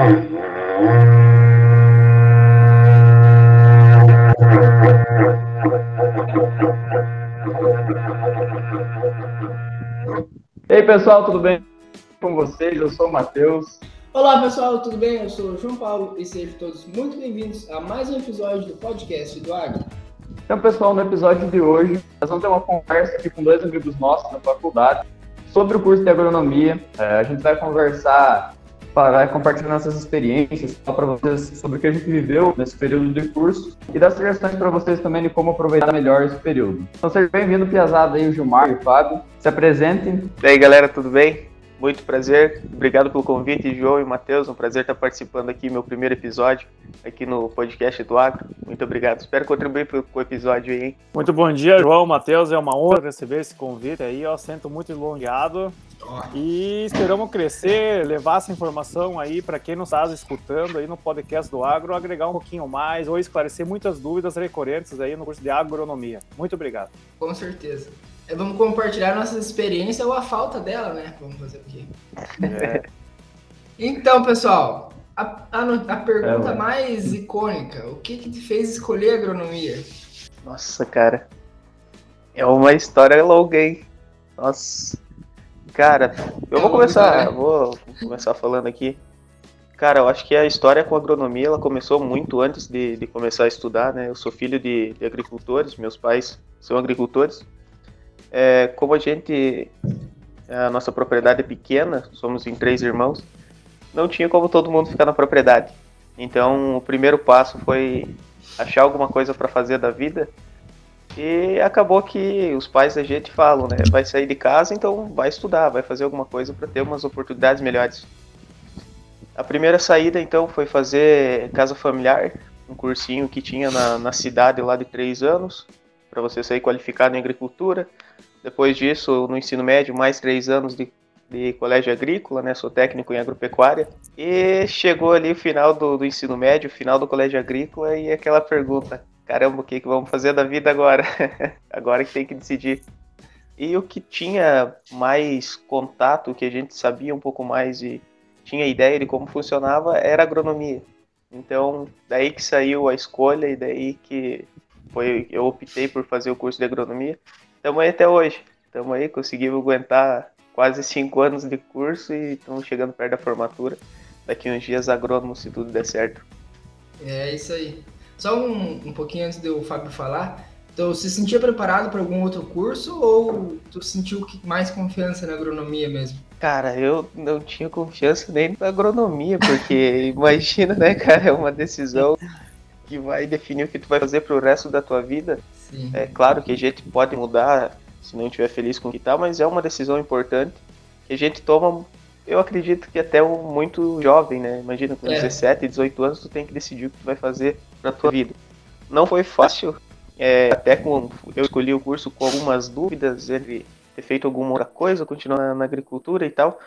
E aí, pessoal, tudo bem com vocês? Eu sou o Matheus. Olá, pessoal, tudo bem? Eu sou o João Paulo e sejam todos muito bem-vindos a mais um episódio do podcast do Agro. Então, pessoal, no episódio de hoje, nós vamos ter uma conversa aqui com dois amigos nossos da faculdade sobre o curso de agronomia. É, a gente vai conversar, vai compartilhar nossas experiências, para vocês sobre o que a gente viveu nesse período de curso e dar sugestões para vocês também de como aproveitar melhor esse período. Então, seja bem-vindo, Piazada, aí, o Gilmar e o Fábio. Se apresentem. E aí, galera, tudo bem? Muito prazer, obrigado pelo convite, João e Matheus. Um prazer estar participando aqui, meu primeiro episódio aqui no podcast do Agro. Muito obrigado, espero contribuir com o episódio aí, hein? Muito bom dia, João, Matheus. É uma honra receber esse convite aí, ó. Sinto muito elongeado. E esperamos crescer, levar essa informação aí para quem não está escutando aí no podcast do Agro, agregar um pouquinho mais ou esclarecer muitas dúvidas recorrentes aí no curso de agronomia. Muito obrigado. Com certeza. É, vamos compartilhar nossas experiências ou a falta dela, né? Vamos fazer o quê? É. então, pessoal, a, a, a pergunta é, mais icônica: o que, que te fez escolher agronomia? Nossa, cara. É uma história longa, hein? Nossa. Cara, eu é vou começar, né? vou começar falando aqui. Cara, eu acho que a história com a agronomia ela começou muito antes de, de começar a estudar, né? Eu sou filho de, de agricultores, meus pais são agricultores. É, como a gente, a nossa propriedade é pequena, somos em três irmãos, não tinha como todo mundo ficar na propriedade. Então, o primeiro passo foi achar alguma coisa para fazer da vida. E acabou que os pais da gente falam, né? Vai sair de casa, então vai estudar, vai fazer alguma coisa para ter umas oportunidades melhores. A primeira saída, então, foi fazer casa familiar, um cursinho que tinha na, na cidade lá de três anos, para você sair qualificado em agricultura. Depois disso, no ensino médio, mais três anos de, de colégio agrícola, né? Sou técnico em agropecuária. E chegou ali o final do, do ensino médio, final do colégio agrícola, e aquela pergunta: caramba, o que, que vamos fazer da vida agora? agora que tem que decidir. E o que tinha mais contato, que a gente sabia um pouco mais e tinha ideia de como funcionava, era agronomia. Então, daí que saiu a escolha e daí que foi eu optei por fazer o curso de agronomia. Estamos aí até hoje. Estamos aí, conseguimos aguentar quase cinco anos de curso e estamos chegando perto da formatura. Daqui uns dias agrônomo, se tudo der certo. É isso aí. Só um, um pouquinho antes do Fábio falar. Então, você se sentia preparado para algum outro curso ou tu sentiu mais confiança na agronomia mesmo? Cara, eu não tinha confiança nem na agronomia, porque imagina, né, cara, é uma decisão que vai definir o que tu vai fazer pro resto da tua vida. Sim. É claro que a gente pode mudar se não estiver feliz com o que tá, mas é uma decisão importante que a gente toma, eu acredito que até um muito jovem, né? Imagina, com é. 17, 18 anos, tu tem que decidir o que tu vai fazer pra tua vida. Não foi fácil, é, até com eu escolhi o curso com algumas dúvidas entre ter feito alguma outra coisa, continuar na, na agricultura e tal,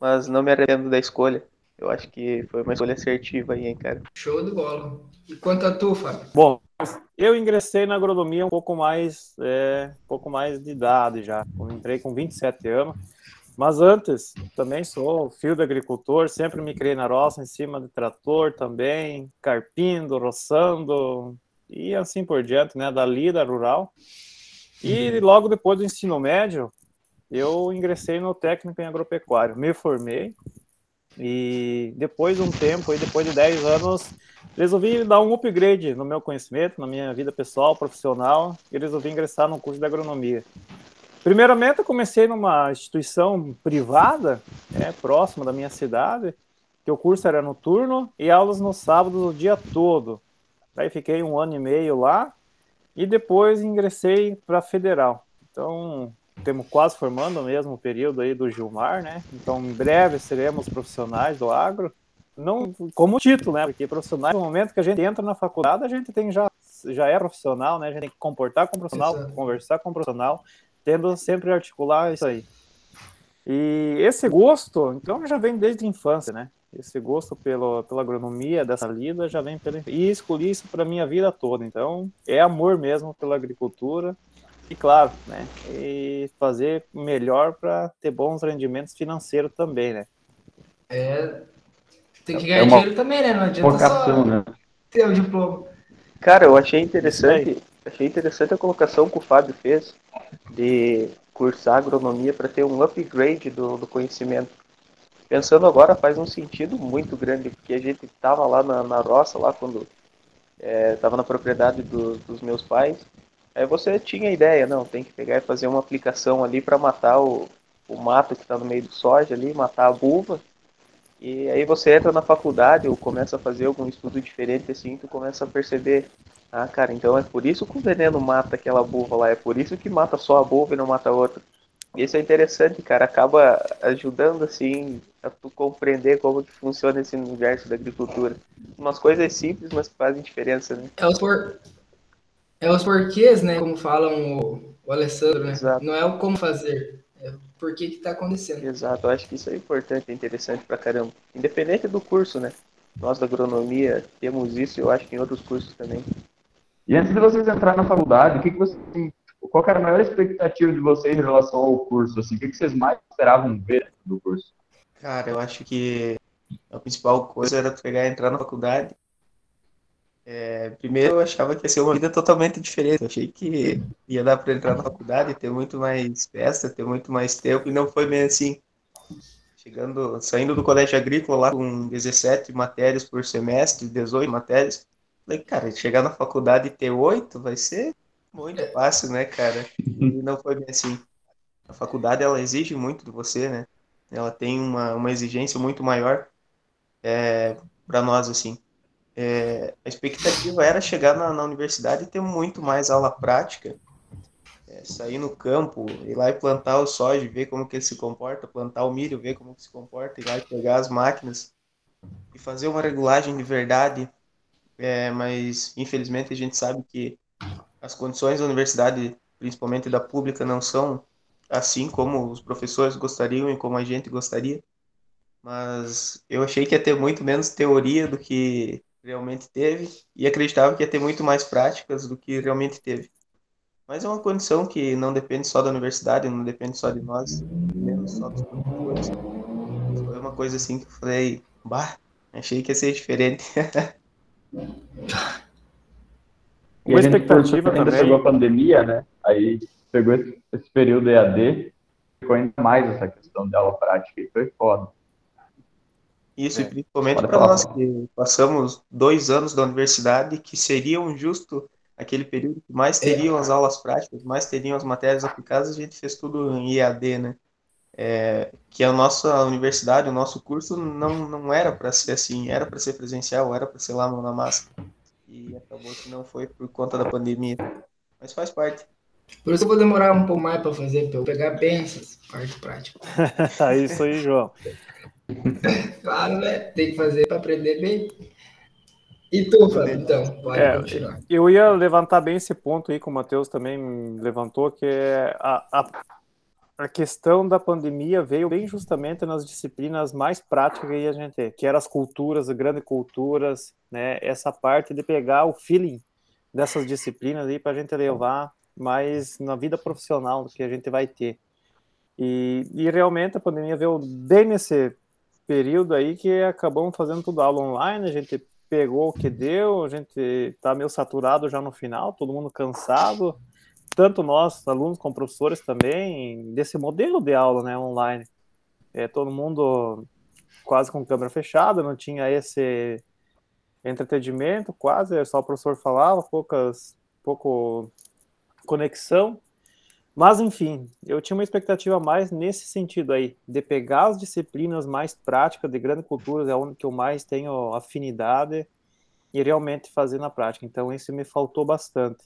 mas não me arrependo da escolha. Eu acho que foi uma escolha assertiva aí, hein, cara. Show de bola. E quanto a tu, Fábio? Bom, eu ingressei na agronomia um pouco mais, é, um pouco mais de idade já. Eu entrei com 27 anos. Mas antes, também sou filho de agricultor, sempre me criei na roça, em cima de trator também, carpindo, roçando, e assim por diante, né, da lida rural. E uhum. logo depois do ensino médio, eu ingressei no técnico em agropecuário, me formei, e depois de um tempo, aí, depois de 10 anos, resolvi dar um upgrade no meu conhecimento, na minha vida pessoal, profissional, e resolvi ingressar no curso de agronomia. Primeiramente, eu comecei numa instituição privada, né, próxima da minha cidade, que o curso era noturno e aulas no sábado o dia todo. Daí fiquei um ano e meio lá e depois ingressei para federal. Então, temos quase formando o mesmo período aí do Gilmar, né? Então, em breve seremos profissionais do agro. Não como título, né? Porque profissionais, no momento que a gente entra na faculdade, a gente tem já já é profissional, né? A gente tem que comportar com profissional, Exato. conversar com profissional, tendo sempre articular isso aí. E esse gosto, então, já vem desde a infância, né? Esse gosto pelo, pela agronomia, dessa lida, já vem pela... E escolhi isso para minha vida toda. Então, é amor mesmo pela agricultura e claro, né? E fazer melhor para ter bons rendimentos financeiros também, né? É. tem que ganhar é dinheiro também, né? Não adianta vocação, só né? ter o diploma. Cara, eu achei interessante, achei interessante a colocação que o Fábio fez de cursar agronomia para ter um upgrade do, do conhecimento. Pensando agora faz um sentido muito grande, porque a gente estava lá na, na roça, lá quando estava é, na propriedade do, dos meus pais, aí você tinha a ideia, não, tem que pegar e fazer uma aplicação ali para matar o, o mato que está no meio do soja ali, matar a buva, e aí você entra na faculdade ou começa a fazer algum estudo diferente assim, tu começa a perceber ah, cara, então é por isso que o veneno mata aquela buva lá, é por isso que mata só a buva e não mata a outra. Isso é interessante, cara, acaba ajudando assim a tu compreender como que funciona esse universo da agricultura. Umas coisas simples, mas que fazem diferença, né? É por... é os porquês, né, como falam o, o Alessandro, né? Exato. Não é o como fazer, é por que que tá acontecendo. Exato, eu acho que isso é importante, é interessante pra caramba. Independente do curso, né? Nós da agronomia temos isso, eu acho que em outros cursos também. E antes de vocês entrarem na faculdade, o que, que vocês, qual era a maior expectativa de vocês em relação ao curso? Assim, o que, que vocês mais esperavam ver do curso? Cara, eu acho que a principal coisa era pegar e entrar na faculdade. É, primeiro eu achava que ia ser uma vida totalmente diferente. Eu achei que ia dar para entrar na faculdade, ter muito mais festa, ter muito mais tempo, e não foi bem assim. Chegando, saindo do colégio agrícola lá com 17 matérias por semestre, 18 matérias, Falei, cara, chegar na faculdade e ter oito vai ser muito fácil, né, cara? E não foi bem assim. A faculdade, ela exige muito de você, né? Ela tem uma, uma exigência muito maior é, para nós, assim. É, a expectativa era chegar na, na, universidade e ter muito mais aula prática, é, sair no campo, ir lá e plantar o soja, ver como que ele se comporta, plantar o milho, ver como que se comporta, ir lá e pegar as máquinas e fazer uma regulagem de verdade, é, mas infelizmente a gente sabe que as condições da universidade, principalmente da pública, não são assim como os professores gostariam e como a gente gostaria. Mas eu achei que ia ter muito menos teoria do que realmente teve e acreditava que ia ter muito mais práticas do que realmente teve. Mas é uma condição que não depende só da universidade, não depende só de nós, menos só dos professores. Foi uma coisa assim que eu falei, bah, achei que ia ser diferente. E Uma expectativa ainda também. chegou a pandemia, né? Aí pegou esse, esse período EAD, ficou ainda mais essa questão de aula prática e foi foda. Isso, é. e principalmente para nós que passamos dois anos da universidade, que seriam justo aquele período que mais teriam é. as aulas práticas, mais teriam as matérias aplicadas, a gente fez tudo em EAD, né? É, que a nossa universidade, o nosso curso não, não era para ser assim, era para ser presencial, era para ser lá mão na massa. E acabou que não foi por conta da pandemia. Mas faz parte. Por isso eu vou demorar um pouco mais para fazer, para eu pegar bem essas partes práticas. é isso aí, João. claro, né? Tem que fazer para aprender bem. E tu, Fábio, então, pode é, continuar. Eu ia levantar bem esse ponto aí, que o Matheus também levantou, que é a, a a questão da pandemia veio bem justamente nas disciplinas mais práticas que a gente tem, que eram as culturas, as grandes culturas, né? Essa parte de pegar o feeling dessas disciplinas aí para a gente levar mais na vida profissional que a gente vai ter. E, e realmente a pandemia veio bem nesse período aí que acabamos fazendo tudo aula online, a gente pegou o que deu, a gente está meio saturado já no final, todo mundo cansado, tanto nós, alunos, como professores também, desse modelo de aula né, online. É, todo mundo quase com câmera fechada, não tinha esse entretenimento, quase, só o professor falava, poucas, pouco conexão. Mas, enfim, eu tinha uma expectativa mais nesse sentido aí, de pegar as disciplinas mais práticas de grande cultura, é onde que eu mais tenho afinidade, e realmente fazer na prática. Então, isso me faltou bastante.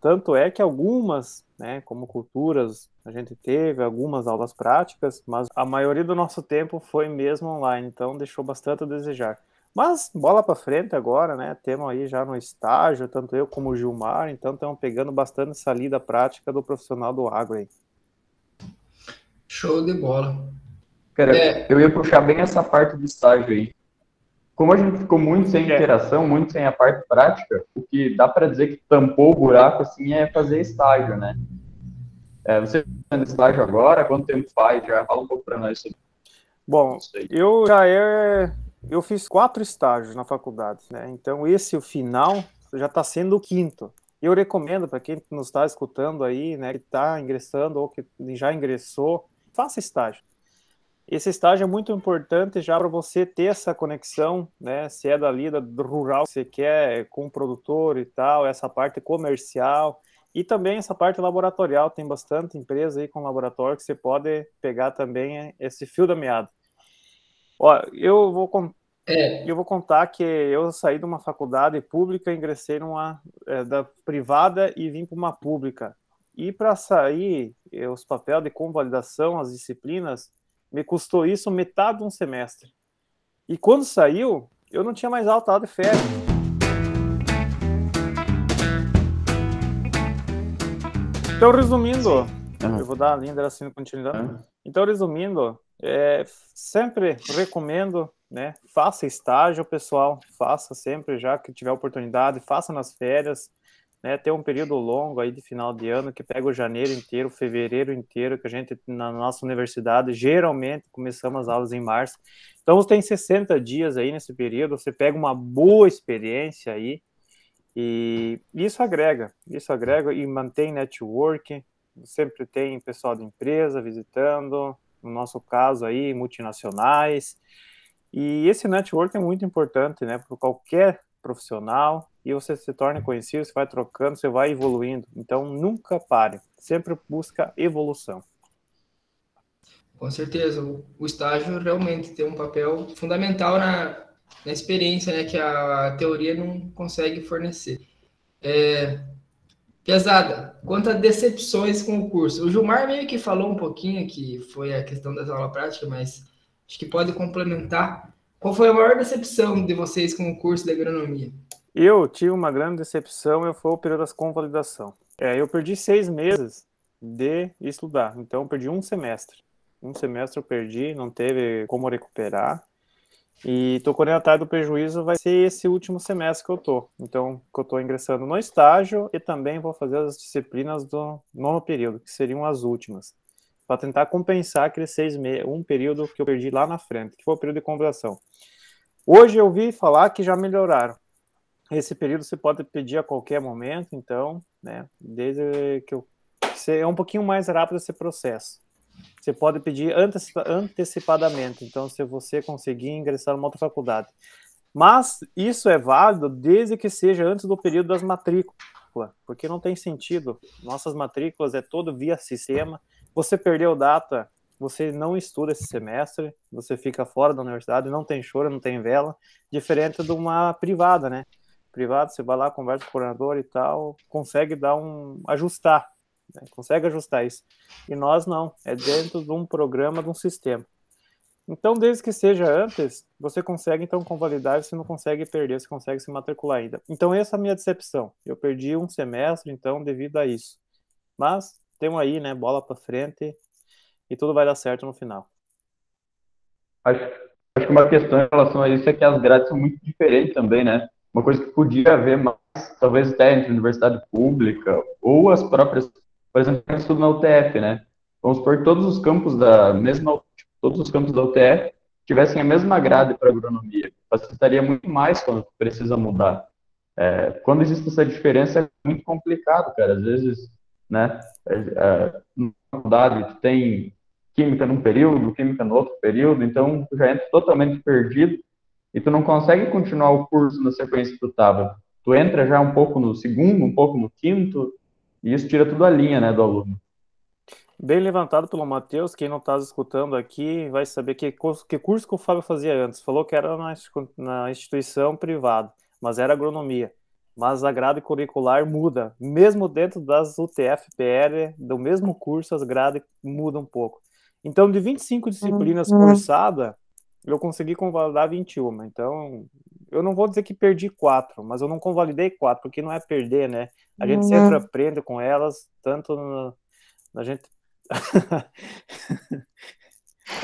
Tanto é que algumas, né, como culturas, a gente teve algumas aulas práticas, mas a maioria do nosso tempo foi mesmo online, então deixou bastante a desejar. Mas bola para frente agora, né? Temos aí já no estágio, tanto eu como o Gilmar, então estamos pegando bastante essa lida prática do profissional do agro aí. Show de bola. Cara, é... eu ia puxar bem essa parte do estágio aí como a gente ficou muito sem é. interação, muito sem a parte prática, o que dá para dizer que tampou o buraco assim é fazer estágio, né? É, você está fazendo estágio agora? Quanto tempo faz? Já fala um pouco para nós sobre Bom, eu já é eu fiz quatro estágios na faculdade, né? Então esse o final já está sendo o quinto. Eu recomendo para quem nos está escutando aí, né, que está ingressando ou que já ingressou, faça estágio. Esse estágio é muito importante já para você ter essa conexão, né? Se é dali do rural, você quer com o produtor e tal, essa parte comercial e também essa parte laboratorial. Tem bastante empresa aí com laboratório que você pode pegar também esse fio da meada. Ó, eu vou é. Eu vou contar que eu saí de uma faculdade pública, ingressei numa é, da privada e vim para uma pública. E para sair, os papéis de convalidação, as disciplinas, me custou isso metade de um semestre. E quando saiu, eu não tinha mais alta de férias. Então, resumindo, uhum. eu vou dar a linha assim continuidade. Uhum. Então, resumindo, é, sempre recomendo, né? Faça estágio, pessoal, faça sempre já que tiver oportunidade, faça nas férias, né? Ter um período longo aí de final de ano que pega o janeiro inteiro, fevereiro inteiro, que a gente na nossa universidade geralmente começamos as aulas em março. Então você tem 60 dias aí nesse período, você pega uma boa experiência aí e isso agrega, isso agrega e mantém network. Sempre tem pessoal da empresa visitando, no nosso caso aí multinacionais. E esse network é muito importante, né, para qualquer profissional e você se torna conhecido, você vai trocando, você vai evoluindo. Então, nunca pare, sempre busca evolução. Com certeza, o, estágio realmente tem um papel fundamental na, na experiência, né, que a, teoria não consegue fornecer. É, pesada, quanto a decepções com o curso, o Gilmar meio que falou um pouquinho que foi a questão das aulas práticas, mas acho que pode complementar. Qual foi a maior decepção de vocês com o curso de agronomia? Eu tive uma grande decepção, eu foi o período das convalidação. É, eu perdi seis meses de estudar, então eu perdi um semestre. Um semestre eu perdi, não teve como recuperar. E tô correndo atrás do prejuízo, vai ser esse último semestre que eu tô. Então, que eu tô ingressando no estágio e também vou fazer as disciplinas do nono período, que seriam as últimas para tentar compensar aqueles seis meses, um período que eu perdi lá na frente, que foi o período de conversação. Hoje eu vi falar que já melhoraram. Esse período você pode pedir a qualquer momento, então, né, desde que eu é um pouquinho mais rápido esse processo. Você pode pedir antecipadamente, então, se você conseguir ingressar numa outra faculdade. Mas isso é válido desde que seja antes do período das matrículas, porque não tem sentido. Nossas matrículas é todo via sistema você perdeu data, você não estuda esse semestre, você fica fora da universidade, não tem choro, não tem vela, diferente de uma privada, né? Privada, você vai lá, conversa com o coordenador e tal, consegue dar um. ajustar, né? consegue ajustar isso. E nós não, é dentro de um programa, de um sistema. Então, desde que seja antes, você consegue então convalidar, você não consegue perder, você consegue se matricular ainda. Então, essa é a minha decepção. Eu perdi um semestre, então, devido a isso. Mas temos aí, né, bola para frente e tudo vai dar certo no final. Acho, acho que uma questão em relação a isso é que as grades são muito diferentes também, né? Uma coisa que podia haver mais, talvez até entre universidade pública ou as próprias, por exemplo, eu estudo na UTF, né? Vamos supor que todos os campos da mesma, todos os campos da UTF tivessem a mesma grade para agronomia. Facilitaria muito mais quando precisa mudar. É, quando existe essa diferença é muito complicado, cara. Às vezes né? É, é, na tu tem química num período, química no outro período, então tu já entra totalmente perdido e tu não consegue continuar o curso na sequência que tu estava. Tu entra já um pouco no segundo, um pouco no quinto, e isso tira tudo a linha, né, do aluno. Bem levantado pelo Matheus, quem não está escutando aqui vai saber que curso, que curso que o Fábio fazia antes. Falou que era na, na instituição privada, mas era agronomia mas a grade curricular muda. Mesmo dentro das UTF-PR, do mesmo curso, as grades mudam um pouco. Então, de 25 disciplinas uhum. cursadas, eu consegui convalidar 21. Então, eu não vou dizer que perdi quatro, mas eu não convalidei quatro, porque não é perder, né? A gente uhum. sempre aprende com elas, tanto no, a gente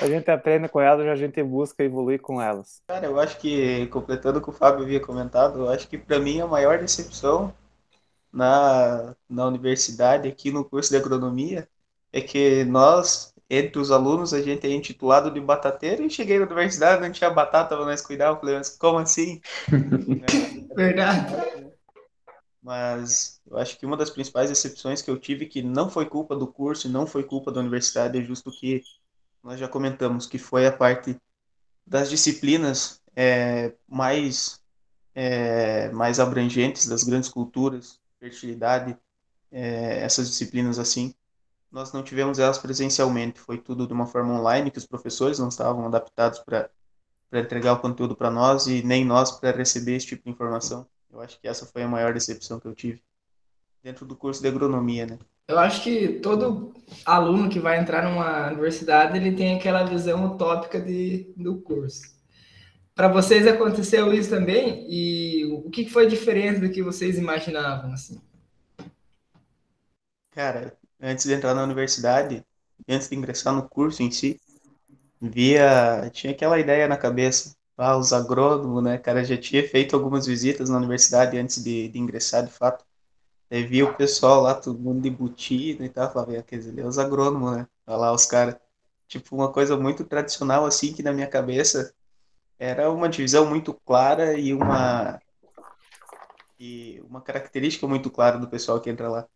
a gente aprende com elas e a gente busca evoluir com elas. Cara, eu acho que, completando o que o Fábio havia comentado, eu acho que para mim a maior decepção na, na universidade, aqui no curso de agronomia, é que nós, entre os alunos, a gente é intitulado de batateiro, e cheguei na universidade, não tinha batata para nós cuidar, eu falei, mas como assim? Verdade. Mas eu acho que uma das principais decepções que eu tive, que não foi culpa do curso, não foi culpa da universidade, é justo que nós já comentamos, que foi a parte das disciplinas é, mais, é, mais abrangentes, das grandes culturas, fertilidade, é, essas disciplinas assim, nós não tivemos elas presencialmente, foi tudo de uma forma online, que os professores não estavam adaptados para entregar o conteúdo para nós e nem nós para receber esse tipo de informação. Eu acho que essa foi a maior decepção que eu tive dentro do curso de agronomia, né? Eu acho que todo aluno que vai entrar numa universidade, ele tem aquela visão utópica de, do curso. Para vocês aconteceu isso também? E o que foi diferente do que vocês imaginavam, assim? Cara, antes de entrar na universidade, antes de ingressar no curso em si, via, tinha aquela ideia na cabeça, ah, os agrônomos, né, cara, já tinha feito algumas visitas na universidade antes de, de ingressar, de fato, Aí via o pessoal lá, todo mundo de botina e tal, falava, quer dizer, os agrônomos, né, olha lá os caras, tipo, uma coisa muito tradicional, assim, que na minha cabeça era uma divisão muito clara e uma e uma característica muito clara do pessoal que entra lá.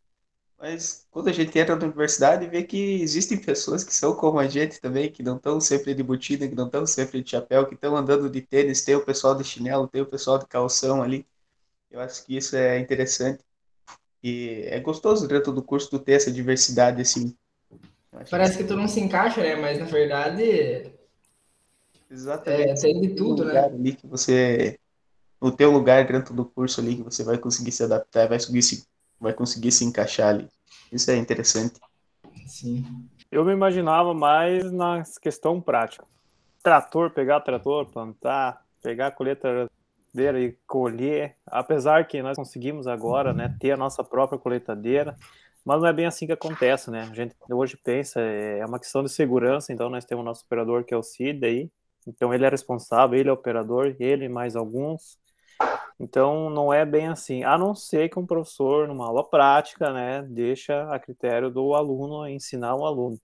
Mas quando a gente entra na universidade, vê que existem pessoas que são como a gente também, que não estão sempre de botina, que não estão sempre de chapéu, que estão andando de tênis, tem o pessoal de chinelo, tem o pessoal de calção ali. Eu acho que isso é interessante. E é gostoso dentro do curso tu ter essa diversidade, assim. Parece que tu não se encaixa, né? Mas na verdade. Exatamente. É, tem de tudo, né? Ali que você. O teu lugar dentro do curso ali que você vai conseguir se adaptar, vai conseguir se vai conseguir se encaixar ali. Isso é interessante. Sim. Eu me imaginava mais na questão prática. Trator, pegar trator, plantar, pegar a colheitadeira e colher. Apesar que nós conseguimos agora, né, ter a nossa própria colheitadeira, mas não é bem assim que acontece, né? A gente hoje pensa, é uma questão de segurança, então nós temos o nosso operador que é o Cid aí, então ele é responsável, ele é operador, ele mais alguns. Então, não é bem assim, a não ser que um professor, numa aula prática, né, deixa a critério do aluno ensinar o aluno.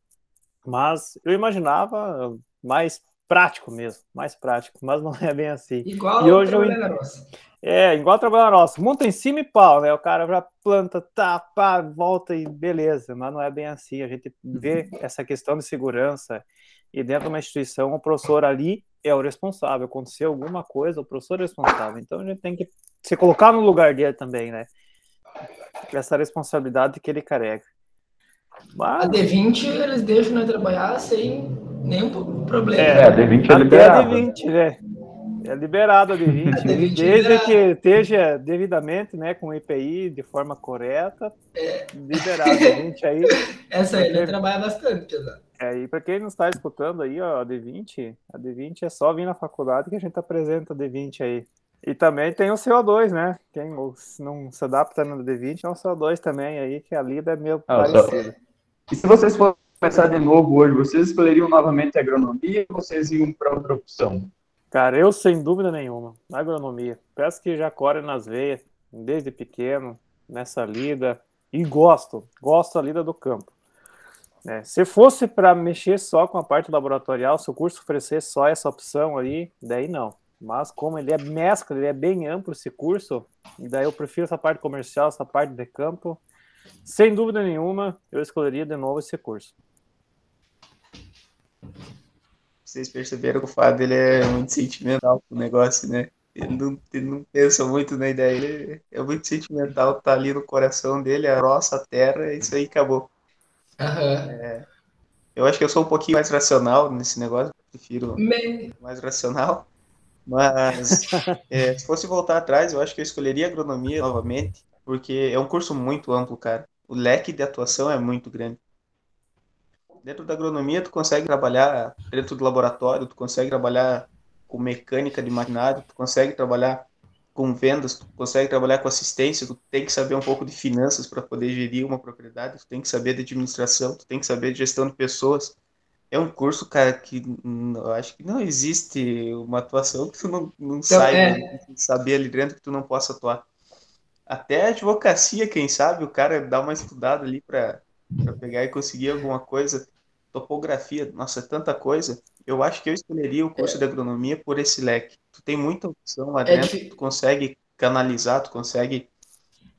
Mas eu imaginava mais prático mesmo, mais prático, mas não é bem assim. Igual e hoje eu... nossa. É, igual trabalhar na nossa. Monta em cima e pau, né? O cara já planta, tá, pá, volta e beleza, mas não é bem assim. A gente vê essa questão de segurança e dentro de uma instituição, o professor ali é o responsável. Acontecer alguma coisa, o professor é responsável. Então a gente tem que se colocar no lugar dele também, né? Essa responsabilidade que ele carrega. Mas... A D20 eles deixam nós trabalhar sem nenhum problema. É, a D20 é liberada. A D20, né? É liberado a D20, a D20 desde é que esteja devidamente, né, com EPI de forma correta, é. liberado a D20 aí. Essa aí ele trabalha bastante, pesado. É, e para quem não está escutando aí, ó, a D20, a D20 é só vir na faculdade que a gente apresenta a D20 aí. E também tem o CO2, né? Quem não se adapta no D20 é o CO2 também aí, que a lida é meio ah, parecida. E se vocês fossem começar de novo hoje, vocês escolheriam novamente a agronomia ou vocês iam para outra opção? Cara, eu sem dúvida nenhuma, agronomia. Peço que já corre nas veias, desde pequeno, nessa lida. E gosto, gosto da lida do campo. É, se fosse para mexer só com a parte laboratorial, se o curso oferecer só essa opção aí, daí não. Mas como ele é mescla, ele é bem amplo esse curso, daí eu prefiro essa parte comercial, essa parte de campo. Sem dúvida nenhuma, eu escolheria de novo esse curso. Vocês perceberam que o Fábio ele é muito sentimental com o negócio, né? Ele não, ele não pensa muito na ideia, ele é muito sentimental, tá ali no coração dele, a roça, a terra, isso aí acabou. Uhum. É, eu acho que eu sou um pouquinho mais racional nesse negócio, prefiro Me... mais racional. Mas é, se fosse voltar atrás, eu acho que eu escolheria agronomia novamente, porque é um curso muito amplo, cara. O leque de atuação é muito grande. Dentro da agronomia, tu consegue trabalhar dentro do laboratório, tu consegue trabalhar com mecânica de maquinário, tu consegue trabalhar com vendas, tu consegue trabalhar com assistência, tu tem que saber um pouco de finanças para poder gerir uma propriedade, tu tem que saber de administração, tu tem que saber de gestão de pessoas. É um curso, cara, que eu acho que não existe uma atuação que tu não, não então, saiba é... saber ali dentro que tu não possa atuar. Até a advocacia, quem sabe, o cara dá uma estudada ali para pegar e conseguir alguma coisa. topografia, nossa, é tanta coisa. Eu acho que eu escolheria o curso é. de agronomia por esse leque. Tu tem muita opção lá é dentro, tu consegue canalizar, tu consegue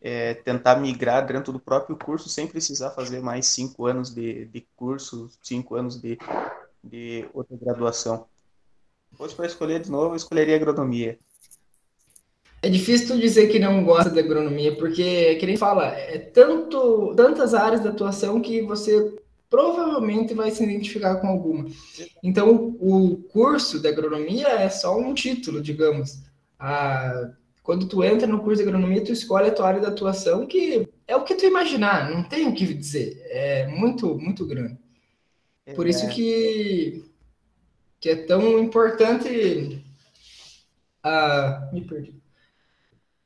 é, tentar migrar dentro do próprio curso sem precisar fazer mais cinco anos de, de curso, cinco anos de, de outra graduação. Fosse para escolher de novo, eu escolheria agronomia. É difícil tu dizer que não gosta de agronomia, porque, que nem fala, é tanto, tantas áreas de atuação que você provavelmente vai se identificar com alguma. Então, o curso de agronomia é só um título, digamos. Ah, quando tu entra no curso de agronomia, tu escolhe a tua área de atuação, que é o que tu imaginar, não tem o que dizer. É muito, muito grande. Por isso é. que, que é tão importante. Ah, me perdi.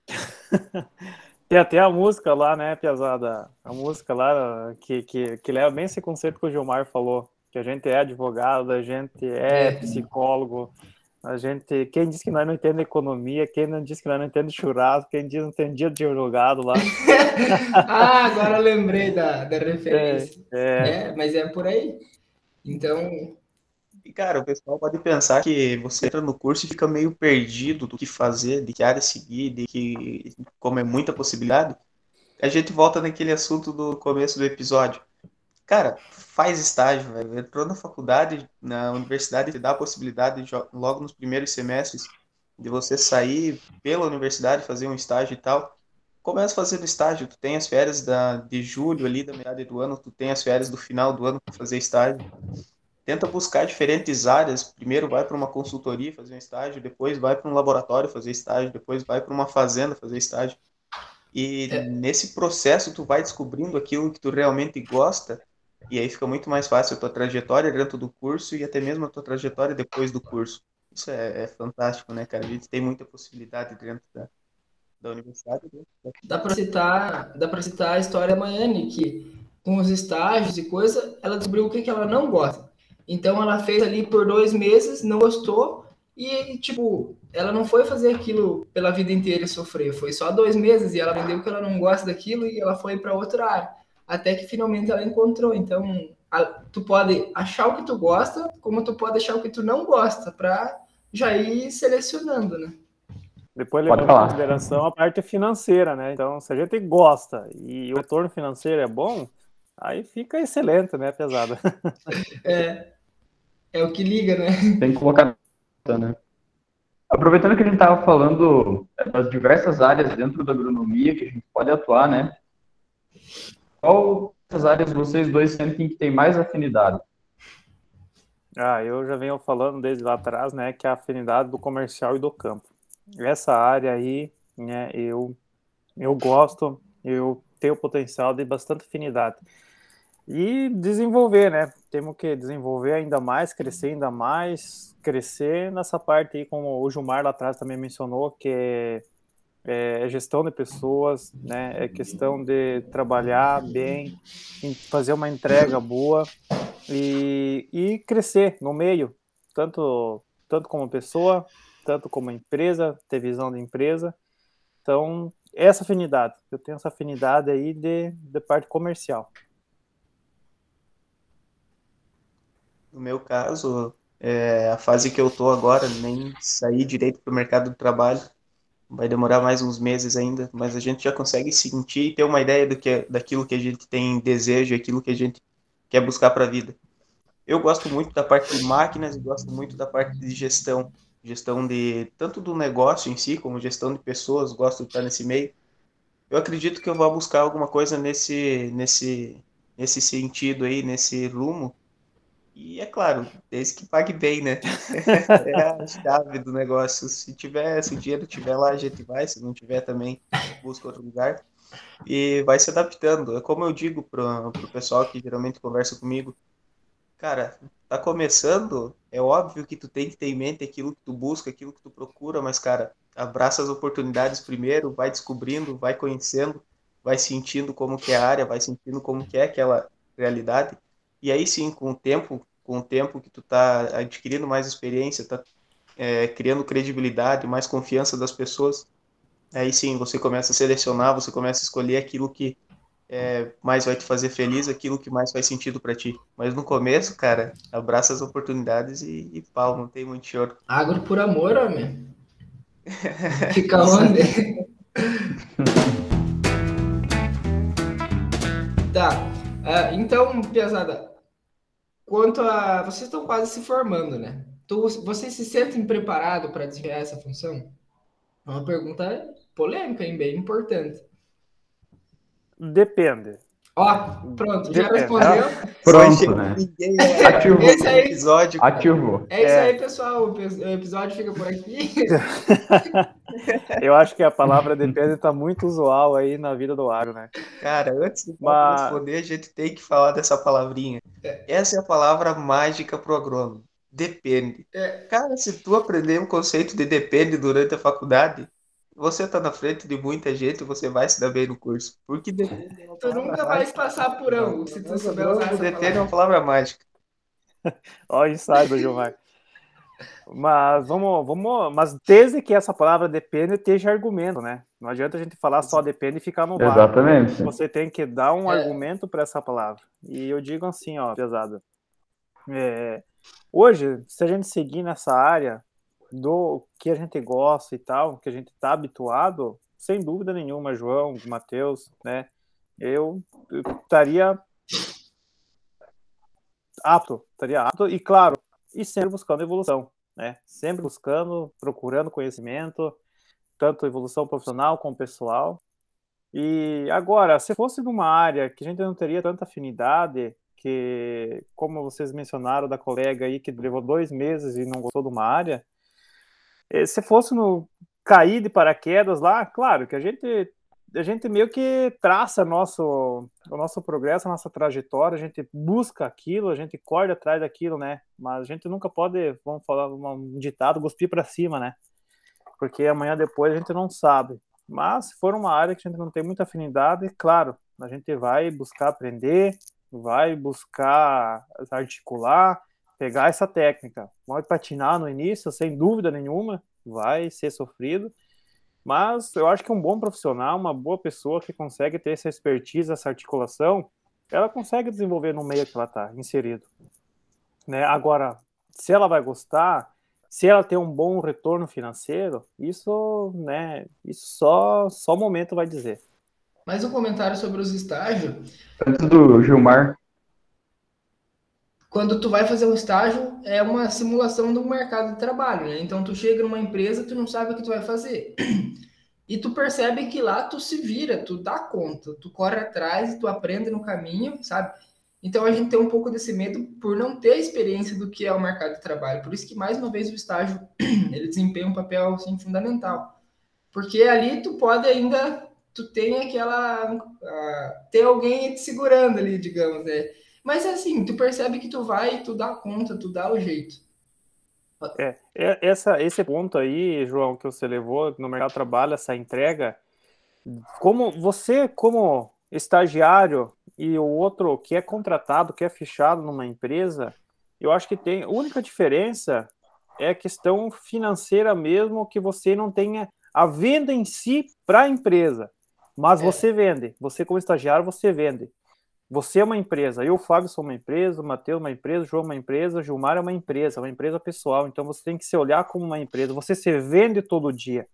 Tem até a música lá, né, Piazada? A música lá que, que, que leva bem esse conceito que o Gilmar falou, que a gente é advogado, a gente é, é. psicólogo, a gente, quem diz que nós não entende economia, quem não diz que nós não entende churrasco, quem diz que não tem dia de jogado lá. ah, agora lembrei da, da referência. É, é. é, mas é por aí. Então, e, cara, o pessoal pode pensar que você entra no curso e fica meio perdido do que fazer, de que área seguir, de que, como é muita possibilidade, a gente volta naquele assunto do começo do episódio. Cara, faz estágio, velho. Entrou na faculdade, na universidade, te dá a possibilidade, de, logo nos primeiros semestres, de você sair pela universidade, fazer um estágio e tal. Começa fazendo estágio, tu tem as férias da, de julho ali, da metade do ano, tu tem as férias do final do ano para fazer estágio tenta buscar diferentes áreas. Primeiro vai para uma consultoria fazer um estágio, depois vai para um laboratório fazer estágio, depois vai para uma fazenda fazer estágio. E é. nesse processo tu vai descobrindo aquilo que tu realmente gosta e aí fica muito mais fácil a tua trajetória dentro do curso e até mesmo a tua trajetória depois do curso. Isso é, é fantástico, né, cara? A gente tem muita possibilidade dentro da, da universidade. Né? Dá para citar, dá para citar a história da Maiane, que com os estágios e coisa, ela descobriu o que, que ela não gosta. Então ela fez ali por dois meses, não gostou, e tipo, ela não foi fazer aquilo pela vida inteira e sofrer, foi só dois meses e ela aprendeu que ela não gosta daquilo e ela foi para outra área. Até que finalmente ela encontrou. Então, a, tu pode achar o que tu gosta, como tu pode achar o que tu não gosta, para já ir selecionando, né? Depois levando em consideração a parte financeira, né? Então, se a gente gosta e o retorno financeiro é bom, aí fica excelente, né, pesada? É. É o que liga, né? Tem que colocar né? Aproveitando que a gente estava falando das diversas áreas dentro da agronomia que a gente pode atuar, né? Qual das áreas vocês dois sentem que tem mais afinidade? Ah, eu já venho falando desde lá atrás, né, que é a afinidade do comercial e do campo. Essa área aí, né, eu, eu gosto, eu tenho potencial de bastante afinidade e desenvolver, né? Temos que desenvolver ainda mais, crescer ainda mais, crescer nessa parte aí, como o Gilmar lá atrás também mencionou, que é, é gestão de pessoas, né? É questão de trabalhar bem, fazer uma entrega boa e, e crescer no meio, tanto, tanto como pessoa, tanto como empresa, ter visão de empresa. Então, essa afinidade, eu tenho essa afinidade aí de, de parte comercial. No meu caso, é, a fase que eu tô agora, nem sair direito para o mercado do trabalho, vai demorar mais uns meses ainda, mas a gente já consegue sentir e ter uma ideia do que, daquilo que a gente tem desejo, aquilo que a gente quer buscar para a vida. Eu gosto muito da parte de máquinas e gosto muito da parte de gestão, gestão de tanto do negócio em si, como gestão de pessoas, gosto de estar nesse meio. Eu acredito que eu vou buscar alguma coisa nesse nesse nesse sentido aí, nesse rumo, e é claro, desde que pague bem, né? é a chave do negócio. Se tiver, se o dinheiro tiver lá, a gente vai. Se não tiver também, busca outro lugar. E vai se adaptando. É como eu digo pro, pro pessoal que geralmente conversa comigo. Cara, tá começando, é óbvio que tu tem que ter em mente aquilo que tu busca, aquilo que tu procura, mas, cara, abraça as oportunidades primeiro, vai descobrindo, vai conhecendo, vai sentindo como que é a área, vai sentindo como que é aquela realidade e aí sim, com o tempo, com o tempo que tu tá adquirindo mais experiência, tá é, criando credibilidade, mais confiança das pessoas, aí sim você começa a selecionar, você começa a escolher aquilo que é, mais vai te fazer feliz, aquilo que mais faz sentido para ti. Mas no começo, cara, abraça as oportunidades e, e pau, não tem muito choro. Agro por amor, homem. Fica onde? tá. Uh, então, pesada, quanto a. Vocês estão quase se formando, né? Tu, vocês se sentem preparados para desempenhar essa função? É uma pergunta polêmica, hein? bem importante. Depende. Ó, pronto, já respondeu. Pronto, né? Ativou. Esse aí, episódio. Ativou. É isso é. aí, pessoal. O episódio fica por aqui. Eu acho que a palavra depende está muito usual aí na vida do agro, né? Cara, antes de Mas... responder, a gente tem que falar dessa palavrinha. É. Essa é a palavra mágica pro agrônomo. Depende. É. Cara, se tu aprender o conceito de depende durante a faculdade, você tá na frente de muita gente, você vai se dar bem no curso. Porque depende é Tu nunca vai passar por um, se tu souber usar essa Depende é uma palavra mágica. Olha o ensaio do Gilmar. Mas vamos, vamos, mas desde que essa palavra depende, esteja argumento, né? Não adianta a gente falar só depende e ficar no bar. Exatamente. Você tem que dar um é. argumento para essa palavra. E eu digo assim, ó, pesada. É, hoje, se a gente seguir nessa área, do que a gente gosta e tal, que a gente está habituado, sem dúvida nenhuma, João, Matheus, né? Eu estaria apto, estaria apto e claro, e sempre buscando evolução, né? Sempre buscando, procurando conhecimento, tanto evolução profissional como pessoal. E agora, se fosse numa área que a gente não teria tanta afinidade, que como vocês mencionaram da colega aí que levou dois meses e não gostou de uma área, se fosse no cair de paraquedas lá, claro que a gente a gente meio que traça nosso, o nosso progresso, a nossa trajetória, a gente busca aquilo, a gente corre atrás daquilo, né? Mas a gente nunca pode, vamos falar um ditado, cuspir para cima, né? Porque amanhã depois a gente não sabe. Mas se for uma área que a gente não tem muita afinidade, claro, a gente vai buscar aprender, vai buscar articular, pegar essa técnica. Vai patinar no início, sem dúvida nenhuma, vai ser sofrido, mas eu acho que um bom profissional, uma boa pessoa que consegue ter essa expertise, essa articulação, ela consegue desenvolver no meio que ela está inserido. Né? Agora, se ela vai gostar, se ela tem um bom retorno financeiro, isso, né, isso só só o momento vai dizer. Mais um comentário sobre os estágios. Antes do Gilmar, quando tu vai fazer um estágio, é uma simulação do mercado de trabalho, né? Então tu chega numa empresa, tu não sabe o que tu vai fazer. E tu percebe que lá tu se vira, tu dá conta, tu corre atrás tu aprende no caminho, sabe? Então a gente tem um pouco desse medo por não ter experiência do que é o mercado de trabalho. Por isso que mais uma vez o estágio ele desempenha um papel assim, fundamental. Porque ali tu pode ainda tu tem aquela uh, ter alguém te segurando ali, digamos, né? Mas assim, tu percebe que tu vai, tu dá conta, tu dá o jeito. É, é, essa, esse ponto aí, João, que você levou no mercado de trabalho, essa entrega, como você, como estagiário e o outro que é contratado, que é fechado numa empresa, eu acho que tem. A única diferença é a questão financeira mesmo, que você não tenha a venda em si para a empresa, mas é. você vende. Você, como estagiário, você vende. Você é uma empresa, eu, Fábio, sou uma empresa, o Matheus, uma empresa, o João, uma empresa, o Gilmar é uma empresa, uma empresa pessoal. Então você tem que se olhar como uma empresa. Você se vende todo dia.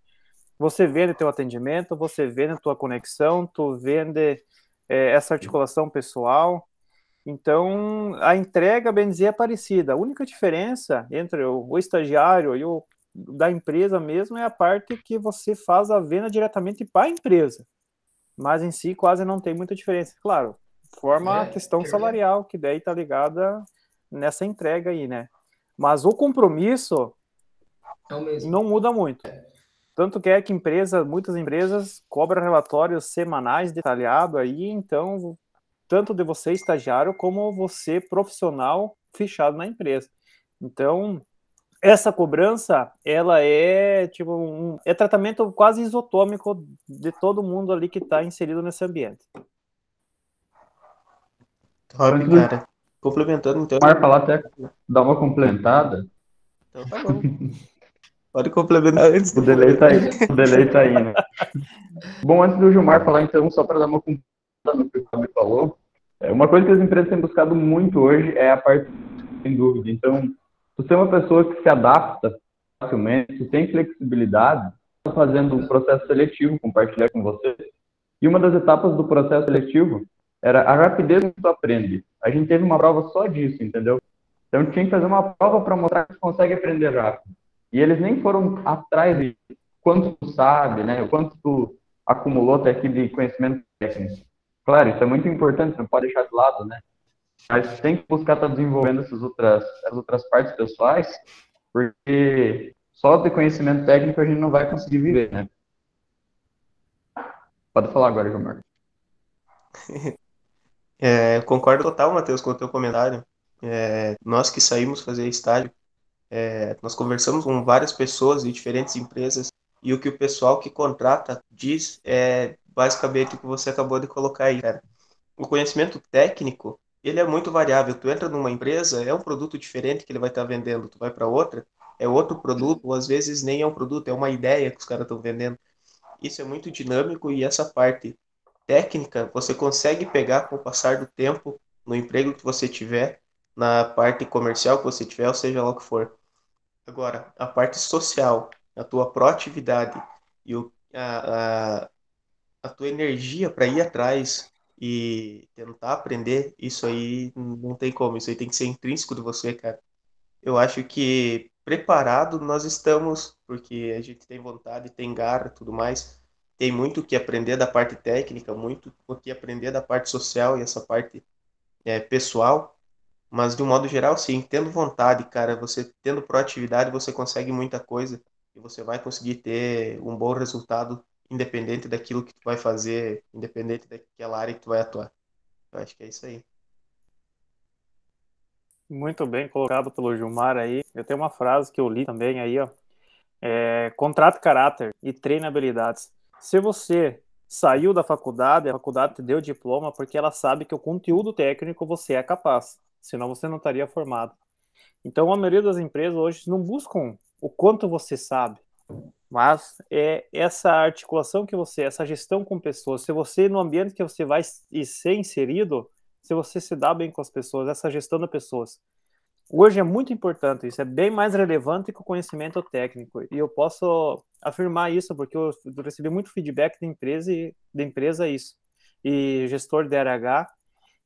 Você vende teu atendimento, você vende tua conexão, tu vende é, essa articulação pessoal. Então a entrega, bem dizer, é parecida. A única diferença entre o, o estagiário e o da empresa mesmo é a parte que você faz a venda diretamente para a empresa. Mas em si quase não tem muita diferença. Claro, forma é, a questão é salarial, que daí tá ligada nessa entrega aí, né? Mas o compromisso é não muda muito. Tanto que é que empresa, muitas empresas cobram relatórios semanais detalhados aí, então, tanto de você estagiário como você profissional fechado na empresa. Então, essa cobrança, ela é tipo um é tratamento quase isotômico de todo mundo ali que está inserido nesse ambiente. Top, cara. Complementando, então. Mar falar até dar uma complementada. Então tá bom. Pode complementar antes. O delay tá aí. O delay tá aí, né? bom, antes do Gilmar falar, então, só para dar uma no que o Fábio falou, é, uma coisa que as empresas têm buscado muito hoje é a parte, sem dúvida. Então, se você é uma pessoa que se adapta facilmente, se tem flexibilidade, está fazendo um processo seletivo, compartilhar com você. E uma das etapas do processo seletivo era a rapidez que tu aprende. A gente teve uma prova só disso, entendeu? Então tinha que fazer uma prova para mostrar que tu consegue aprender rápido. E eles nem foram atrás de quanto tu sabe, né? O quanto tu acumulou até aqui de conhecimento técnico. Claro, isso é muito importante, não pode deixar de lado, né? Mas tem que buscar estar tá desenvolvendo essas outras, as outras partes pessoais, porque só de conhecimento técnico a gente não vai conseguir viver, né? Pode falar agora, Marcos. É, concordo total, Matheus, com o teu comentário. É, nós que saímos fazer estágio, é, nós conversamos com várias pessoas de diferentes empresas e o que o pessoal que contrata diz é basicamente o que você acabou de colocar aí, cara. O conhecimento técnico, ele é muito variável. Tu entra numa empresa, é um produto diferente que ele vai estar tá vendendo. Tu vai para outra, é outro produto, ou às vezes nem é um produto, é uma ideia que os caras estão vendendo. Isso é muito dinâmico e essa parte técnica você consegue pegar com o passar do tempo no emprego que você tiver, na parte comercial que você tiver, ou seja lá o que for. Agora, a parte social, a tua proatividade e o, a, a, a tua energia para ir atrás e tentar aprender, isso aí não tem como, isso aí tem que ser intrínseco de você, cara. Eu acho que preparado nós estamos, porque a gente tem vontade, tem garra tudo mais, tem muito o que aprender da parte técnica, muito o que aprender da parte social e essa parte é, pessoal, mas de um modo geral, sim, tendo vontade, cara, você tendo proatividade, você consegue muita coisa e você vai conseguir ter um bom resultado independente daquilo que tu vai fazer, independente daquela área que tu vai atuar. Eu acho que é isso aí. Muito bem colocado pelo Gilmar aí. Eu tenho uma frase que eu li também aí, ó. É, contrato caráter e treine habilidades. Se você saiu da faculdade, a faculdade te deu diploma porque ela sabe que o conteúdo técnico você é capaz, senão você não estaria formado. Então, a maioria das empresas hoje não buscam o quanto você sabe, mas é essa articulação que você, essa gestão com pessoas. Se você, no ambiente que você vai ser inserido, se você se dá bem com as pessoas, essa gestão de pessoas. Hoje é muito importante, isso é bem mais relevante que o conhecimento técnico. E eu posso afirmar isso porque eu recebi muito feedback da empresa e da empresa isso. E gestor de RH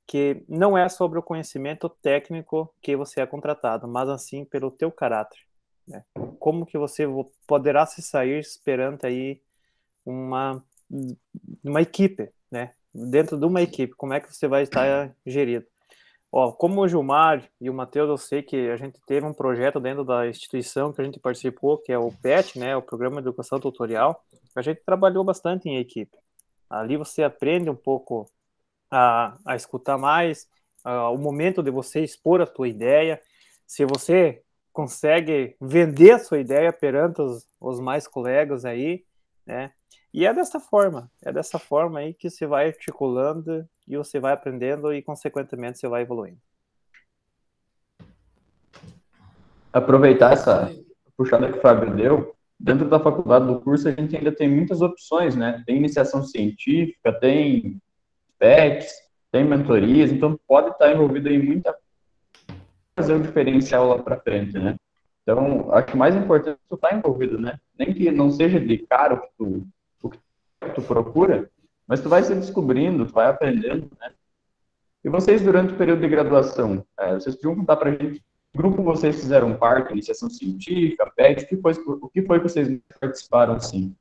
que não é sobre o conhecimento técnico que você é contratado, mas assim pelo teu caráter. Né? Como que você poderá se sair esperando aí uma uma equipe, né? Dentro de uma equipe, como é que você vai estar gerido? Ó, como o Gilmar e o Matheus, eu sei que a gente teve um projeto dentro da instituição que a gente participou, que é o PET, né, o Programa de Educação Tutorial. A gente trabalhou bastante em equipe. Ali você aprende um pouco a, a escutar mais, a, o momento de você expor a tua ideia. Se você consegue vender a sua ideia perante os, os mais colegas aí, né? E é dessa forma, é dessa forma aí que você vai articulando e você vai aprendendo e, consequentemente, você vai evoluindo. Aproveitar essa puxada que o Fábio deu, dentro da faculdade do curso a gente ainda tem muitas opções, né? Tem iniciação científica, tem PECs, tem mentorias, então pode estar envolvido em muita fazer o diferencial lá para frente, né? Então, acho que mais importante é tu estar tá envolvido, né? Nem que não seja de caro que tu tu procura, mas tu vai se descobrindo, tu vai aprendendo, né? E vocês, durante o período de graduação, é, vocês podiam contar para a gente que grupo vocês fizeram parte, iniciação científica, PET, o que foi, o que, foi que vocês participaram, assim?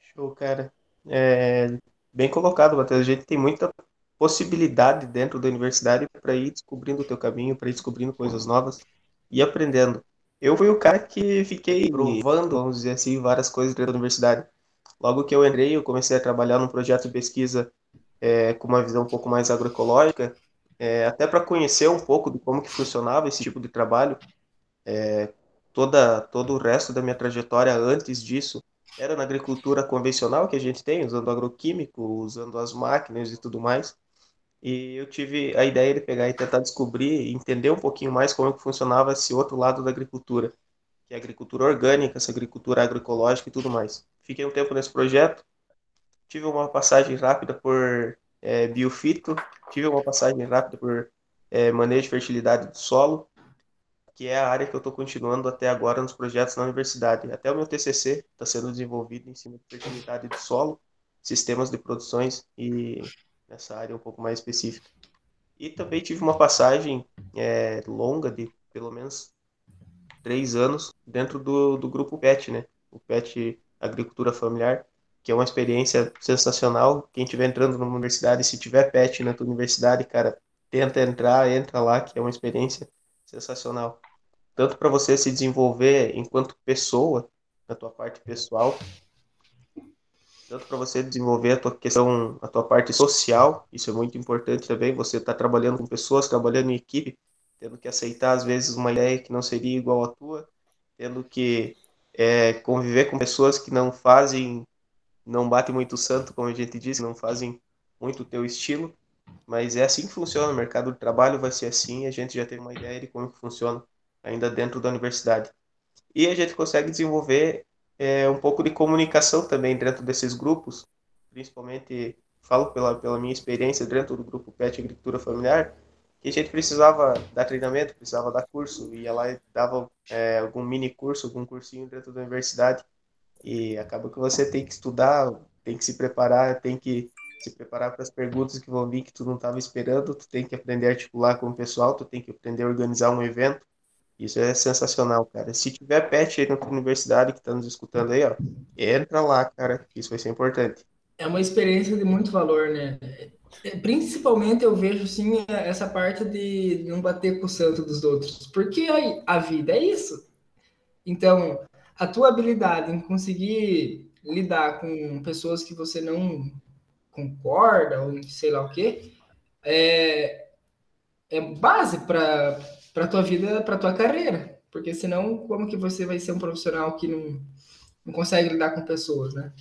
Show, cara. É, bem colocado, Matheus. A gente tem muita possibilidade dentro da universidade para ir descobrindo o teu caminho, para ir descobrindo coisas novas e aprendendo. Eu fui o cara que fiquei provando, vamos dizer assim, várias coisas dentro da universidade. Logo que eu entrei, eu comecei a trabalhar num projeto de pesquisa é, com uma visão um pouco mais agroecológica, é, até para conhecer um pouco de como que funcionava esse tipo de trabalho. É, toda, todo o resto da minha trajetória antes disso era na agricultura convencional que a gente tem, usando agroquímico, usando as máquinas e tudo mais. E eu tive a ideia de pegar e tentar descobrir, entender um pouquinho mais como é que funcionava esse outro lado da agricultura, que é a agricultura orgânica, essa agricultura agroecológica e tudo mais. Fiquei um tempo nesse projeto, tive uma passagem rápida por é, biofito, tive uma passagem rápida por é, manejo de fertilidade do solo, que é a área que eu estou continuando até agora nos projetos na universidade. Até o meu TCC está sendo desenvolvido em cima de fertilidade do solo, sistemas de produções e nessa área um pouco mais específica. E também tive uma passagem é, longa de pelo menos três anos dentro do, do grupo PET, né? O PET Agricultura Familiar, que é uma experiência sensacional. Quem estiver entrando numa universidade, se tiver PET na tua universidade, cara, tenta entrar, entra lá, que é uma experiência sensacional. Tanto para você se desenvolver enquanto pessoa, na tua parte pessoal, tanto para você desenvolver a tua questão, a tua parte social, isso é muito importante também, você está trabalhando com pessoas, trabalhando em equipe, tendo que aceitar às vezes uma ideia que não seria igual à tua, tendo que é, conviver com pessoas que não fazem, não batem muito santo, como a gente disse, não fazem muito o teu estilo, mas é assim que funciona, o mercado de trabalho vai ser assim, a gente já tem uma ideia de como funciona ainda dentro da universidade. E a gente consegue desenvolver é, um pouco de comunicação também dentro desses grupos, principalmente falo pela, pela minha experiência dentro do grupo PET Agricultura Familiar, que a gente precisava dar treinamento, precisava dar curso, ia lá e dava é, algum mini curso, algum cursinho dentro da universidade, e acaba que você tem que estudar, tem que se preparar, tem que se preparar para as perguntas que vão vir que tu não estava esperando, tu tem que aprender a articular com o pessoal, tu tem que aprender a organizar um evento, isso é sensacional, cara. Se tiver pet aí na universidade que está nos escutando aí, ó, entra lá, cara, isso vai ser importante. É uma experiência de muito valor, né? Principalmente eu vejo sim essa parte de não bater com o santo dos outros, porque a, vida é isso. Então, a tua habilidade em conseguir lidar com pessoas que você não concorda ou sei lá o que é, é base para para tua vida, para tua carreira, porque senão como que você vai ser um profissional que não, não consegue lidar com pessoas, né?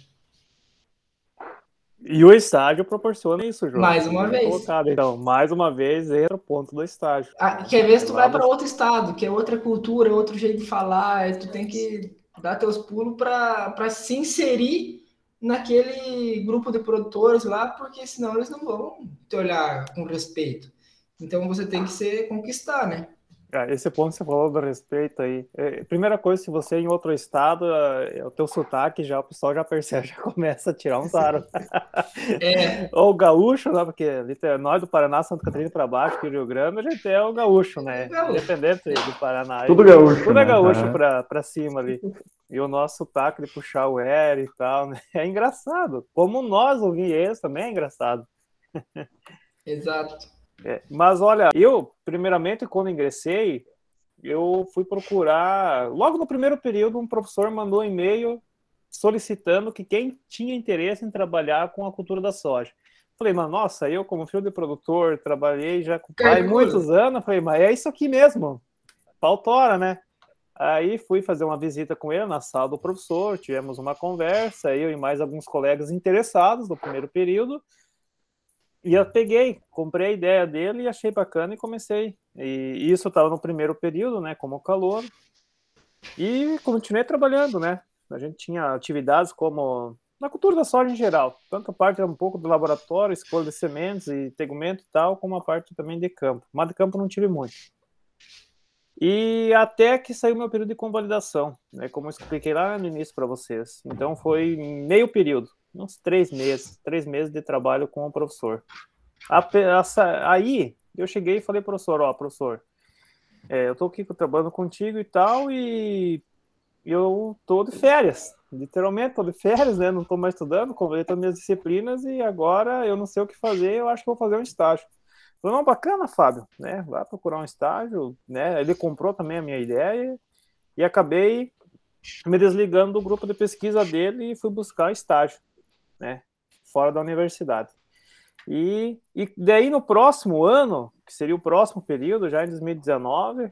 E o estágio proporciona isso, João. Mais uma vez. Colocado. Então, mais uma vez, entra o ponto do estágio. Ah, quer ver se tu vai para outro estado, que é outra cultura, outro jeito de falar, tu tem que dar teus pulos para se inserir naquele grupo de produtores lá, porque senão eles não vão te olhar com respeito. Então você tem que se conquistar, né? Ah, esse ponto que você falou do respeito aí. É, primeira coisa, se você é em outro estado, é, o teu sotaque já, o pessoal já percebe, já começa a tirar um zaro. É. Ou gaúcho, né? Porque nós do Paraná, Santa Catarina para baixo, que o Rio Grande, a gente é o gaúcho, né? É Independente do Paraná. Tudo gaúcho. Tudo é né? é gaúcho uhum. para pra cima ali. E o nosso sotaque de puxar o R e tal, né? É engraçado. Como nós ouvir eles também é engraçado. Exato. É, mas olha, eu, primeiramente, quando ingressei, eu fui procurar. Logo no primeiro período, um professor mandou um e-mail solicitando que quem tinha interesse em trabalhar com a cultura da soja. Falei, mano, nossa, eu como filho de produtor, trabalhei já com pai muitos anos. Falei, mas é isso aqui mesmo. Falta né? Aí fui fazer uma visita com ele na sala do professor, tivemos uma conversa, eu e mais alguns colegas interessados no primeiro período. E eu peguei, comprei a ideia dele e achei bacana e comecei. E isso estava no primeiro período, né, como calor. E continuei trabalhando, né? A gente tinha atividades como na cultura da soja em geral, tanto a parte um pouco do laboratório, escolha de sementes e tegumento e tal, como a parte também de campo. Mas de campo não tive muito. E até que saiu meu período de convalidação, né, como eu expliquei lá no início para vocês. Então foi meio período uns três meses, três meses de trabalho com o professor. Aí eu cheguei e falei, professor, ó, professor, é, eu tô aqui trabalhando contigo e tal, e eu tô de férias, literalmente tô de férias, né? Não tô mais estudando, completei minhas disciplinas e agora eu não sei o que fazer, eu acho que vou fazer um estágio. Falei, não, bacana, Fábio, né? Vai procurar um estágio, né? Ele comprou também a minha ideia e acabei me desligando do grupo de pesquisa dele e fui buscar estágio né? Fora da universidade. E, e daí no próximo ano, que seria o próximo período, já em 2019,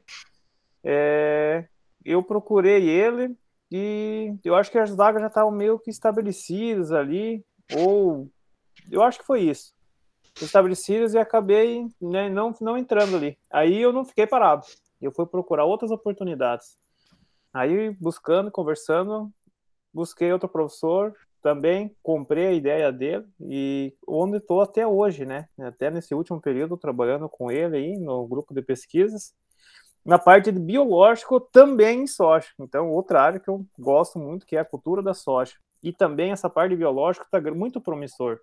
é, eu procurei ele e eu acho que as vagas já estavam meio que estabelecidas ali, ou eu acho que foi isso. Estabelecidas e acabei né, não, não entrando ali. Aí eu não fiquei parado. Eu fui procurar outras oportunidades. Aí, buscando, conversando, busquei outro professor também comprei a ideia dele e onde estou até hoje, né? Até nesse último período trabalhando com ele aí no grupo de pesquisas na parte de biológico também em soja. Então, outra área que eu gosto muito que é a cultura da soja. E também essa parte de biológico está muito promissor.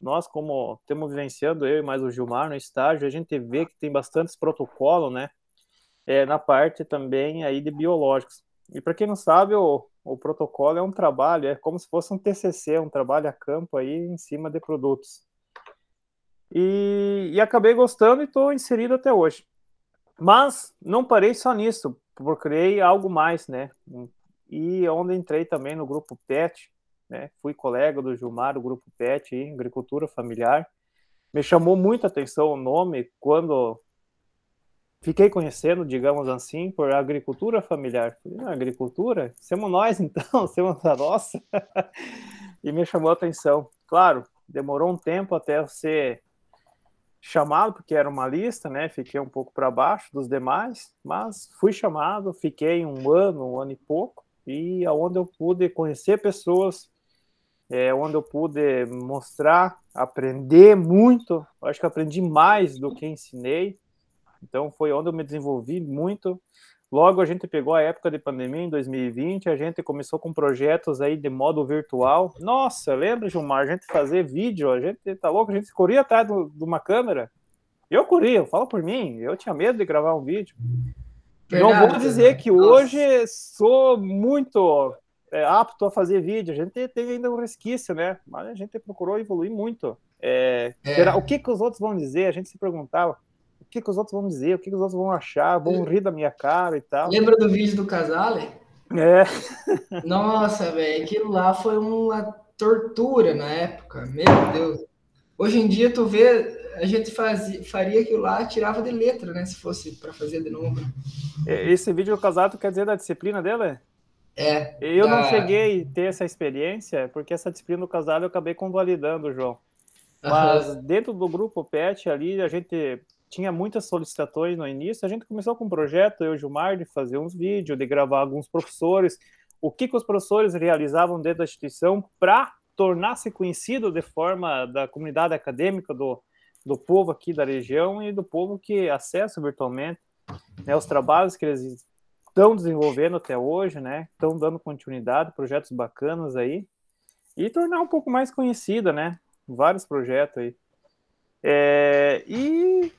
Nós, como temos vivenciando, eu e mais o Gilmar no estágio, a gente vê que tem bastantes protocolos, né? É, na parte também aí de biológicos. E para quem não sabe, o, o protocolo é um trabalho, é como se fosse um TCC, um trabalho a campo aí em cima de produtos. E, e acabei gostando e estou inserido até hoje. Mas não parei só nisso, procurei algo mais, né? E onde entrei também no grupo PET, né? Fui colega do Gilmar, do grupo PET, agricultura familiar. Me chamou muita atenção o nome quando fiquei conhecendo, digamos assim, por agricultura familiar. Falei, ah, agricultura? Somos nós, então, somos a nossa. e me chamou a atenção. Claro, demorou um tempo até eu ser chamado, porque era uma lista, né? Fiquei um pouco para baixo dos demais, mas fui chamado, fiquei um ano, um ano e pouco, e aonde eu pude conhecer pessoas, é, onde eu pude mostrar, aprender muito. Acho que aprendi mais do que ensinei. Então foi onde eu me desenvolvi muito. Logo a gente pegou a época de pandemia em 2020, a gente começou com projetos aí de modo virtual. Nossa, lembra, Gilmar, a gente fazer vídeo, a gente tá louco, a gente corria atrás de uma câmera. Eu corria, fala por mim, eu tinha medo de gravar um vídeo. Verdade, Não vou dizer que Nossa. hoje sou muito é, apto a fazer vídeo, a gente tem ainda um resquício, né? Mas a gente procurou evoluir muito. É, é. O que, que os outros vão dizer? A gente se perguntava que, que os outros vão dizer, o que, que os outros vão achar, vão rir da minha cara e tal. Lembra do vídeo do Casale? É. Nossa, velho, aquilo lá foi uma tortura na época, meu Deus. Hoje em dia, tu vê, a gente fazia, faria aquilo lá, tirava de letra, né? Se fosse para fazer de novo. Esse vídeo do casado quer dizer da disciplina dele? É. Eu da... não cheguei a ter essa experiência, porque essa disciplina do casado eu acabei convalidando, João. Mas uhum. dentro do grupo PET ali, a gente tinha muitas solicitações no início, a gente começou com um projeto, eu e o Gilmar, de fazer uns vídeos, de gravar alguns professores, o que, que os professores realizavam dentro da instituição para tornar-se conhecido de forma da comunidade acadêmica, do, do povo aqui da região e do povo que acessa virtualmente né, os trabalhos que eles estão desenvolvendo até hoje, né, estão dando continuidade, projetos bacanas aí, e tornar um pouco mais conhecida, né, vários projetos aí. É, e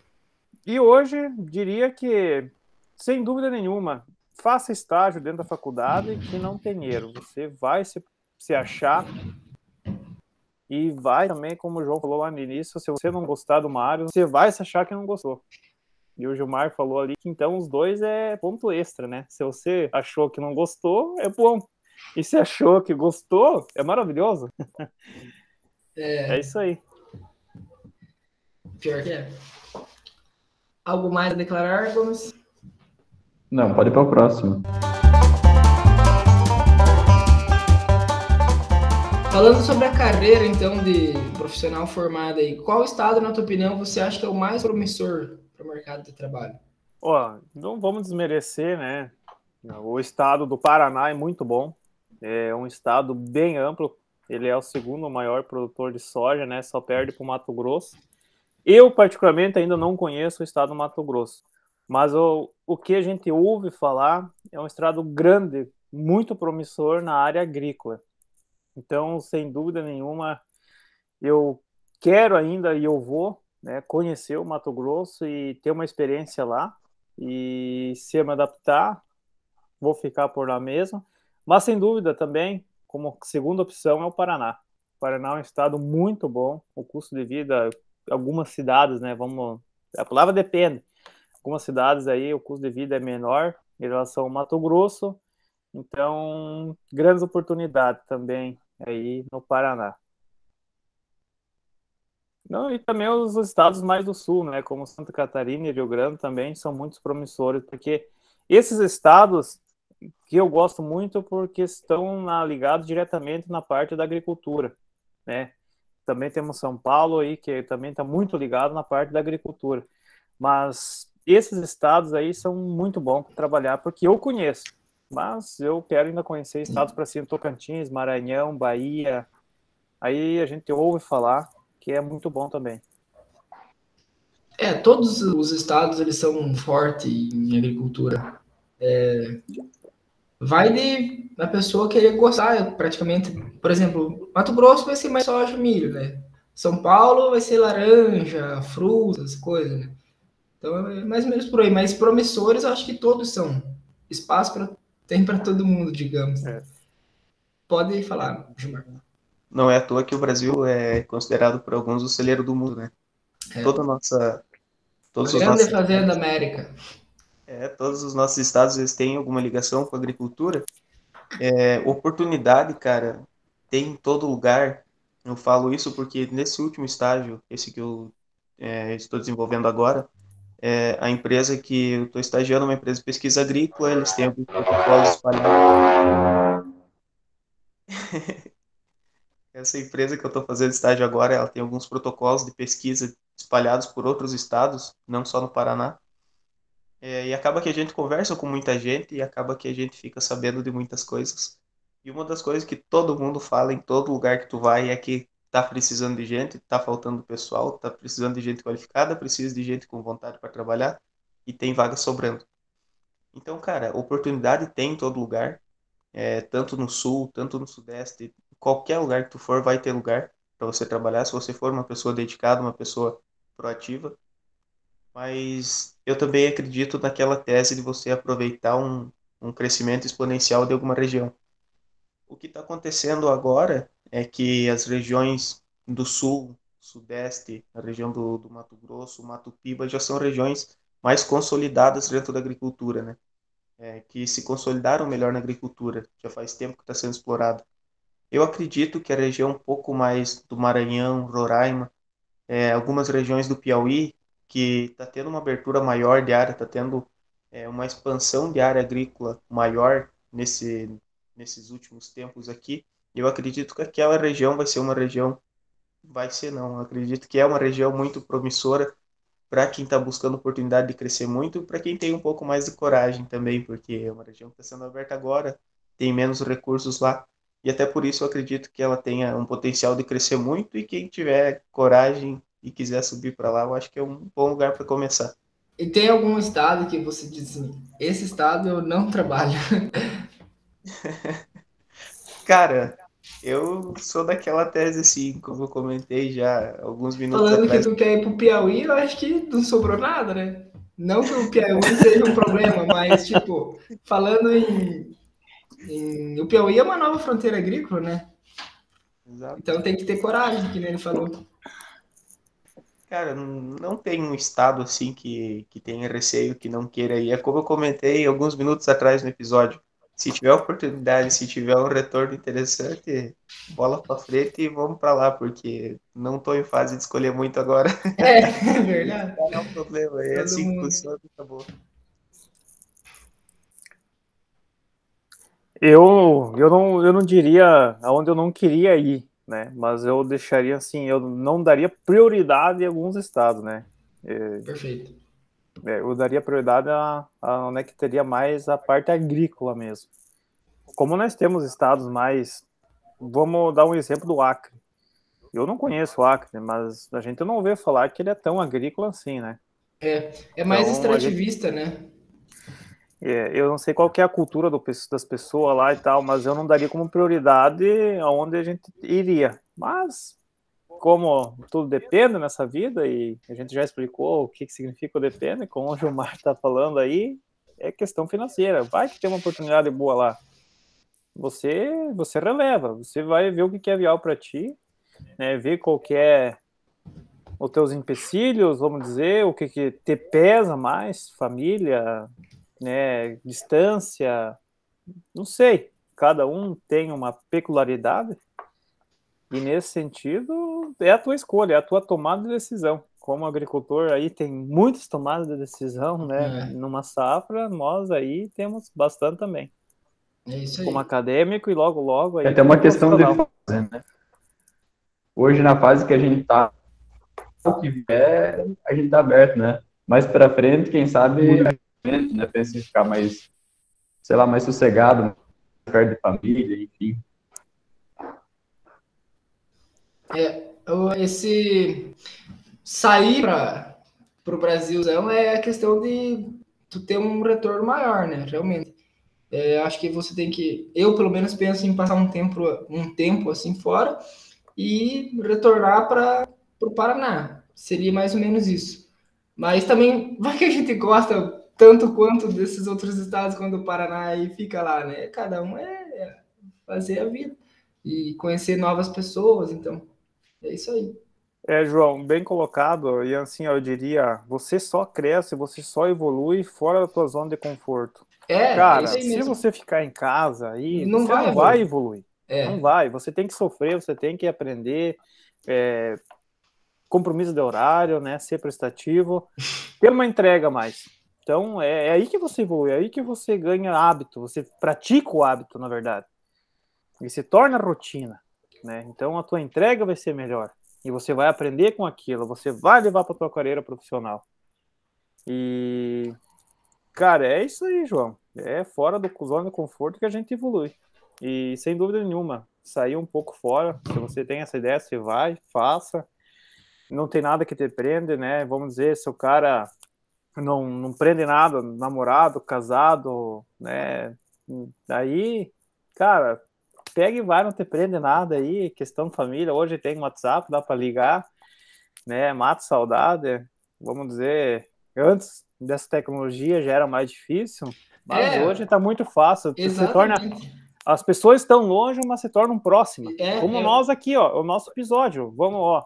e hoje, diria que, sem dúvida nenhuma, faça estágio dentro da faculdade que não tem dinheiro. Você vai se, se achar e vai também, como o João falou lá no início, se você não gostar uma área, você vai se achar que não gostou. E o Gilmar falou ali que então os dois é ponto extra, né? Se você achou que não gostou, é bom. E se achou que gostou, é maravilhoso. É, é isso aí. Pior que é. Algo mais a declarar, Gomes? Não, pode ir para o próximo. Falando sobre a carreira, então, de profissional formado aí, qual estado, na tua opinião, você acha que é o mais promissor para o mercado de trabalho? Ó, não vamos desmerecer, né? O estado do Paraná é muito bom, é um estado bem amplo, ele é o segundo maior produtor de soja, né? Só perde para o Mato Grosso. Eu, particularmente, ainda não conheço o estado do Mato Grosso, mas o, o que a gente ouve falar é um estado grande, muito promissor na área agrícola. Então, sem dúvida nenhuma, eu quero ainda e eu vou né, conhecer o Mato Grosso e ter uma experiência lá. E se eu me adaptar, vou ficar por lá mesmo. Mas sem dúvida também, como segunda opção, é o Paraná. O Paraná é um estado muito bom, o custo de vida, algumas cidades, né? Vamos. A palavra depende. Algumas cidades aí o custo de vida é menor em relação ao Mato Grosso. Então, grandes oportunidades também aí no Paraná. Não, e também os estados mais do sul, né, como Santa Catarina e Rio Grande também são muito promissores, porque esses estados que eu gosto muito porque estão ligados diretamente na parte da agricultura, né? Também temos São Paulo aí, que também está muito ligado na parte da agricultura. Mas esses estados aí são muito bons para trabalhar, porque eu conheço. mas eu quero ainda conhecer estados para cima, Tocantins, Maranhão, Bahia. Aí a gente ouve falar que é muito bom também. É, todos os estados eles são fortes em agricultura. É, vai de a pessoa querer gostar, praticamente. Por exemplo, Mato Grosso vai ser mais soja milho, né? São Paulo vai ser laranja, frutas, coisas, né? Então é mais ou menos por aí. Mas promissores, eu acho que todos são. Espaço pra, tem para todo mundo, digamos. É. Pode falar, Gilmar. Não é à toa que o Brasil é considerado por alguns o celeiro do mundo, né? É. Toda a nossa. Todos a os nossos... Fazenda América. É, todos os nossos estados eles têm alguma ligação com a agricultura. É, oportunidade, cara, tem em todo lugar. Eu falo isso porque nesse último estágio, esse que eu é, estou desenvolvendo agora, é, a empresa que eu estou estagiando é uma empresa de pesquisa agrícola, eles têm alguns protocolos espalhados. Essa empresa que eu estou fazendo estágio agora, ela tem alguns protocolos de pesquisa espalhados por outros estados, não só no Paraná. É, e acaba que a gente conversa com muita gente e acaba que a gente fica sabendo de muitas coisas. E uma das coisas que todo mundo fala em todo lugar que tu vai é que tá precisando de gente, tá faltando pessoal, tá precisando de gente qualificada, precisa de gente com vontade para trabalhar e tem vaga sobrando. Então, cara, oportunidade tem em todo lugar, é, tanto no sul, tanto no sudeste, qualquer lugar que tu for vai ter lugar para você trabalhar, se você for uma pessoa dedicada, uma pessoa proativa. Mas eu também acredito naquela tese de você aproveitar um, um crescimento exponencial de alguma região. O que está acontecendo agora é que as regiões do sul, sudeste, a região do, do Mato Grosso, Mato Piba, já são regiões mais consolidadas dentro da agricultura, né? É, que se consolidaram melhor na agricultura, já faz tempo que está sendo explorado. Eu acredito que a região um pouco mais do Maranhão, Roraima, é, algumas regiões do Piauí que está tendo uma abertura maior de área, está tendo é, uma expansão de área agrícola maior nesse, nesses últimos tempos aqui. Eu acredito que aquela região vai ser uma região, vai ser não, acredito que é uma região muito promissora para quem está buscando oportunidade de crescer muito, para quem tem um pouco mais de coragem também, porque é uma região que está sendo aberta agora, tem menos recursos lá, e até por isso eu acredito que ela tenha um potencial de crescer muito, e quem tiver coragem e quiser subir para lá, eu acho que é um bom lugar para começar. E tem algum estado que você diz assim, esse estado eu não trabalho? Cara, eu sou daquela tese assim, como eu comentei já alguns minutos Falando atrás. que tu quer ir pro Piauí, eu acho que não sobrou nada, né? Não que o Piauí seja um problema, mas, tipo, falando em, em, O Piauí é uma nova fronteira agrícola, né? Exato. Então tem que ter coragem, que nem ele falou. Cara, não tem um estado assim que, que tenha receio, que não queira ir. É como eu comentei alguns minutos atrás no episódio. Se tiver oportunidade, se tiver um retorno interessante, bola para frente e vamos para lá, porque não estou em fase de escolher muito agora. É, é verdade. Não é um problema, é Todo assim mundo. que funciona e acabou. Eu, eu, não, eu não diria aonde eu não queria ir, né? Mas eu deixaria assim, eu não daria prioridade em alguns estados, né? É, Perfeito. É, eu daria prioridade a, a onde é que teria mais a parte agrícola mesmo. Como nós temos estados mais. Vamos dar um exemplo do Acre. Eu não conheço o Acre, mas a gente não ouve falar que ele é tão agrícola assim, né? É, é mais então, extrativista, gente... né? É, eu não sei qual é a cultura do, das pessoas lá e tal, mas eu não daria como prioridade aonde a gente iria. Mas, como tudo depende nessa vida, e a gente já explicou o que, que significa o depende, como o Gilmar está falando aí, é questão financeira. Vai que tem uma oportunidade boa lá. Você, você releva, você vai ver o que é vial para ti, né, ver qual que é os teus empecilhos, vamos dizer, o que, que te pesa mais, família, né, distância, não sei, cada um tem uma peculiaridade e nesse sentido é a tua escolha, é a tua tomada de decisão. Como agricultor aí tem muitas tomadas de decisão, né? É. Numa safra, nós aí temos bastante também. É isso aí. Como acadêmico e logo logo aí. É até uma questão de fase, né? Hoje na fase que a gente tá, o que vier, a gente tá aberto, né? Mais para frente, quem sabe né? Pensa em ficar mais sei lá, mais sossegado, perto de família, enfim. É, esse sair para o Brasilzão é a questão de tu ter um retorno maior, né? Realmente. É, acho que você tem que, eu pelo menos penso em passar um tempo, um tempo assim fora e retornar para o Paraná. Seria mais ou menos isso. Mas também vai que a gente gosta tanto quanto desses outros estados quando o Paraná e fica lá, né? Cada um é fazer a vida e conhecer novas pessoas, então é isso aí. É, João, bem colocado. E assim, eu diria, você só cresce, você só evolui fora da tua zona de conforto. É, Cara, é se você ficar em casa aí, não você vai não vai evoluir. É. Não vai. Você tem que sofrer, você tem que aprender. É, compromisso de horário, né? Ser prestativo, ter uma entrega mais. Então é, é, aí que você evolui, é aí que você ganha hábito, você pratica o hábito, na verdade. E se torna rotina, né? Então a tua entrega vai ser melhor e você vai aprender com aquilo, você vai levar para tua carreira profissional. E cara, é isso aí, João. É fora do zona de conforto que a gente evolui. E sem dúvida nenhuma, sair um pouco fora, se você tem essa ideia, você vai, faça. Não tem nada que te prende, né? Vamos dizer, se o cara não, não prende nada, namorado, casado, né? Aí, cara, pega e vai, não te prende nada aí, questão família, hoje tem WhatsApp, dá para ligar, né? Mata saudade, vamos dizer, antes dessa tecnologia já era mais difícil, mas é, hoje está muito fácil, se torna as pessoas estão longe, mas se tornam próximas. É, Como é. nós aqui, ó, o nosso episódio. Vamos, ó.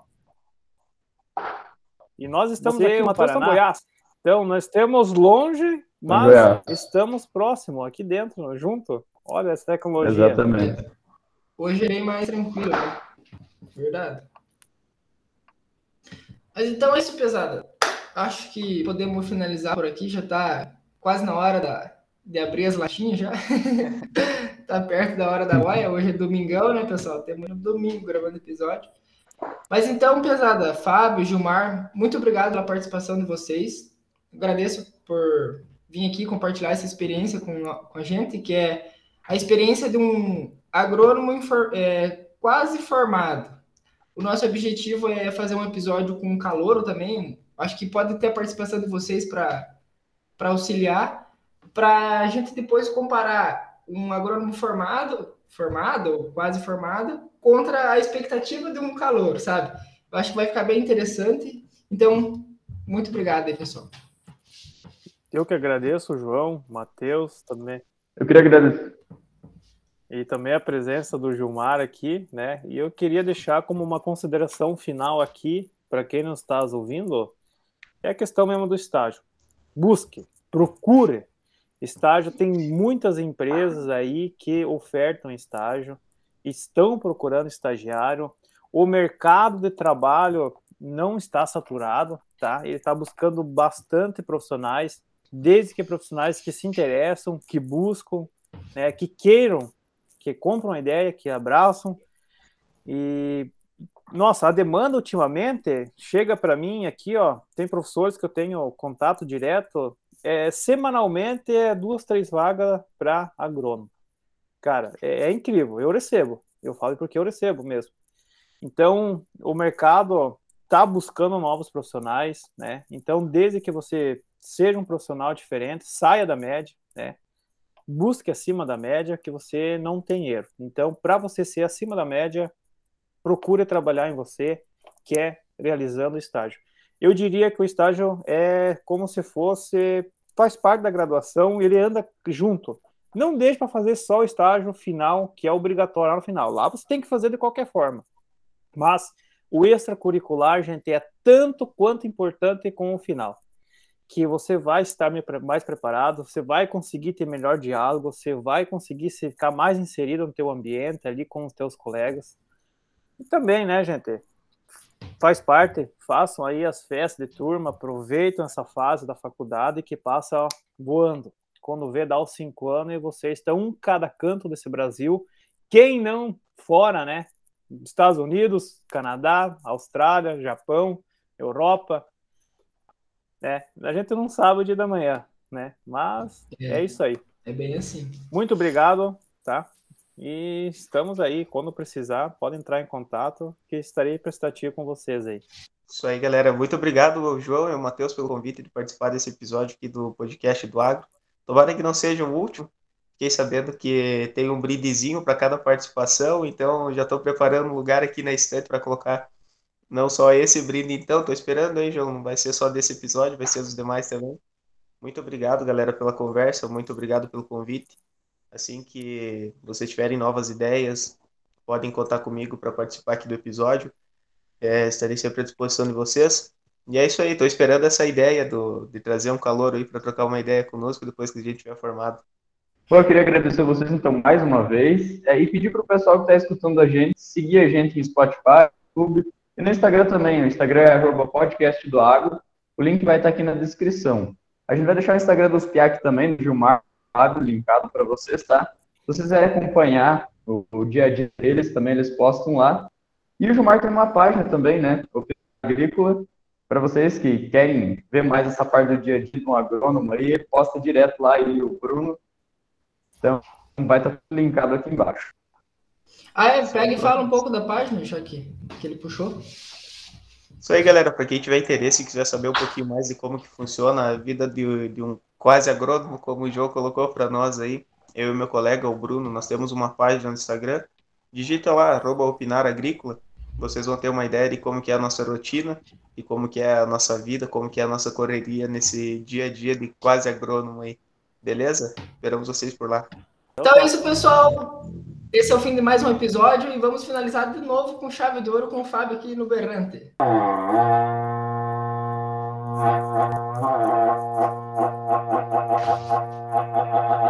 E nós estamos Você, aqui no Paraná. Goiás. Então, nós estamos longe, mas é. estamos próximo, aqui dentro, junto. Olha essa tecnologia. Exatamente. Hoje é bem mais tranquilo, né? Verdade. Mas então é isso, pesada. Acho que podemos finalizar por aqui. Já está quase na hora da, de abrir as latinhas já. tá perto da hora da waia. Hoje é domingão, né, pessoal? Temos um domingo gravando episódio. Mas então, pesada, Fábio, Gilmar, muito obrigado pela participação de vocês agradeço por vir aqui compartilhar essa experiência com, com a gente, que é a experiência de um agrônomo é, quase formado. O nosso objetivo é fazer um episódio com um calouro também. Acho que pode ter a participação de vocês para auxiliar, para a gente depois comparar um agrônomo formado, formado, quase formado, contra a expectativa de um calor, sabe? Eu acho que vai ficar bem interessante. Então, muito obrigado aí, pessoal. Eu que agradeço, João, Matheus também. Eu queria agradecer. E também a presença do Gilmar aqui, né? E eu queria deixar como uma consideração final aqui, para quem não está ouvindo, é a questão mesmo do estágio. Busque, procure. Estágio tem muitas empresas aí que ofertam estágio, estão procurando estagiário. O mercado de trabalho não está saturado, tá? Ele está buscando bastante profissionais desde que profissionais que se interessam, que buscam, né, que queiram, que compram a ideia, que abraçam. E nossa, a demanda ultimamente chega para mim aqui, ó, tem professores que eu tenho contato direto, é, semanalmente é duas, três vagas para agrônomo. Cara, é, é incrível, eu recebo, eu falo porque eu recebo mesmo. Então, o mercado está buscando novos profissionais, né? Então, desde que você seja um profissional diferente, saia da média, né? Busque acima da média, que você não tem erro. Então, para você ser acima da média, procure trabalhar em você, que é realizando o estágio. Eu diria que o estágio é como se fosse faz parte da graduação, ele anda junto. Não deixe para fazer só o estágio final, que é obrigatório no final. Lá você tem que fazer de qualquer forma. Mas o extracurricular, gente, é tanto quanto importante com o final que você vai estar mais preparado, você vai conseguir ter melhor diálogo, você vai conseguir ficar mais inserido no teu ambiente ali com os teus colegas. E também, né, gente, faz parte, façam aí as festas de turma, aproveitem essa fase da faculdade que passa voando. Quando vê, dá os cinco anos e vocês estão um cada canto desse Brasil. Quem não fora, né? Estados Unidos, Canadá, Austrália, Japão, Europa, é, a gente não sabe o dia da manhã, né? Mas é, é isso aí. É bem assim. Muito obrigado, tá? E estamos aí, quando precisar, pode entrar em contato, que estarei prestativo com vocês aí. Isso aí, galera. Muito obrigado, João e o Matheus, pelo convite de participar desse episódio aqui do podcast do Agro. Tomara que não seja o último. Fiquei sabendo que tem um brindezinho para cada participação, então já estou preparando um lugar aqui na estante para colocar não só esse brinde, então. Estou esperando aí, João. Não vai ser só desse episódio, vai ser dos demais também. Muito obrigado, galera, pela conversa. Muito obrigado pelo convite. Assim que vocês tiverem novas ideias, podem contar comigo para participar aqui do episódio. É, estarei sempre à disposição de vocês. E é isso aí, estou esperando essa ideia do, de trazer um calor aí para trocar uma ideia conosco depois que a gente tiver formado. Pô, eu queria agradecer a vocês então mais uma vez é, e pedir para o pessoal que está escutando a gente seguir a gente em Spotify, YouTube e no Instagram também. O Instagram é podcast do Agro. O link vai estar aqui na descrição. A gente vai deixar o Instagram dos Piac também, do Gilmar linkado para vocês, tá? Se vocês quiserem acompanhar o, o, dia a dia deles, também eles postam lá. E o Gilmar tem uma página também, né? O Agrícola, para vocês que querem ver mais essa parte do dia a dia do agrônomo aí, ele posta direto lá, e o Bruno. Então, vai estar linkado aqui embaixo. Ah, é? Pega e fala um pouco da página, já que, que ele puxou. Isso aí, galera. Para quem tiver interesse e quiser saber um pouquinho mais de como que funciona a vida de, de um quase agrônomo, como o João colocou para nós aí, eu e meu colega, o Bruno, nós temos uma página no Instagram. Digita lá, arroba opinar agrícola. Vocês vão ter uma ideia de como que é a nossa rotina e como que é a nossa vida, como que é a nossa correria nesse dia a dia de quase agrônomo aí. Beleza? Esperamos vocês por lá. Então é isso, pessoal. Esse é o fim de mais um episódio e vamos finalizar de novo com chave de ouro com o Fábio aqui no Berrante.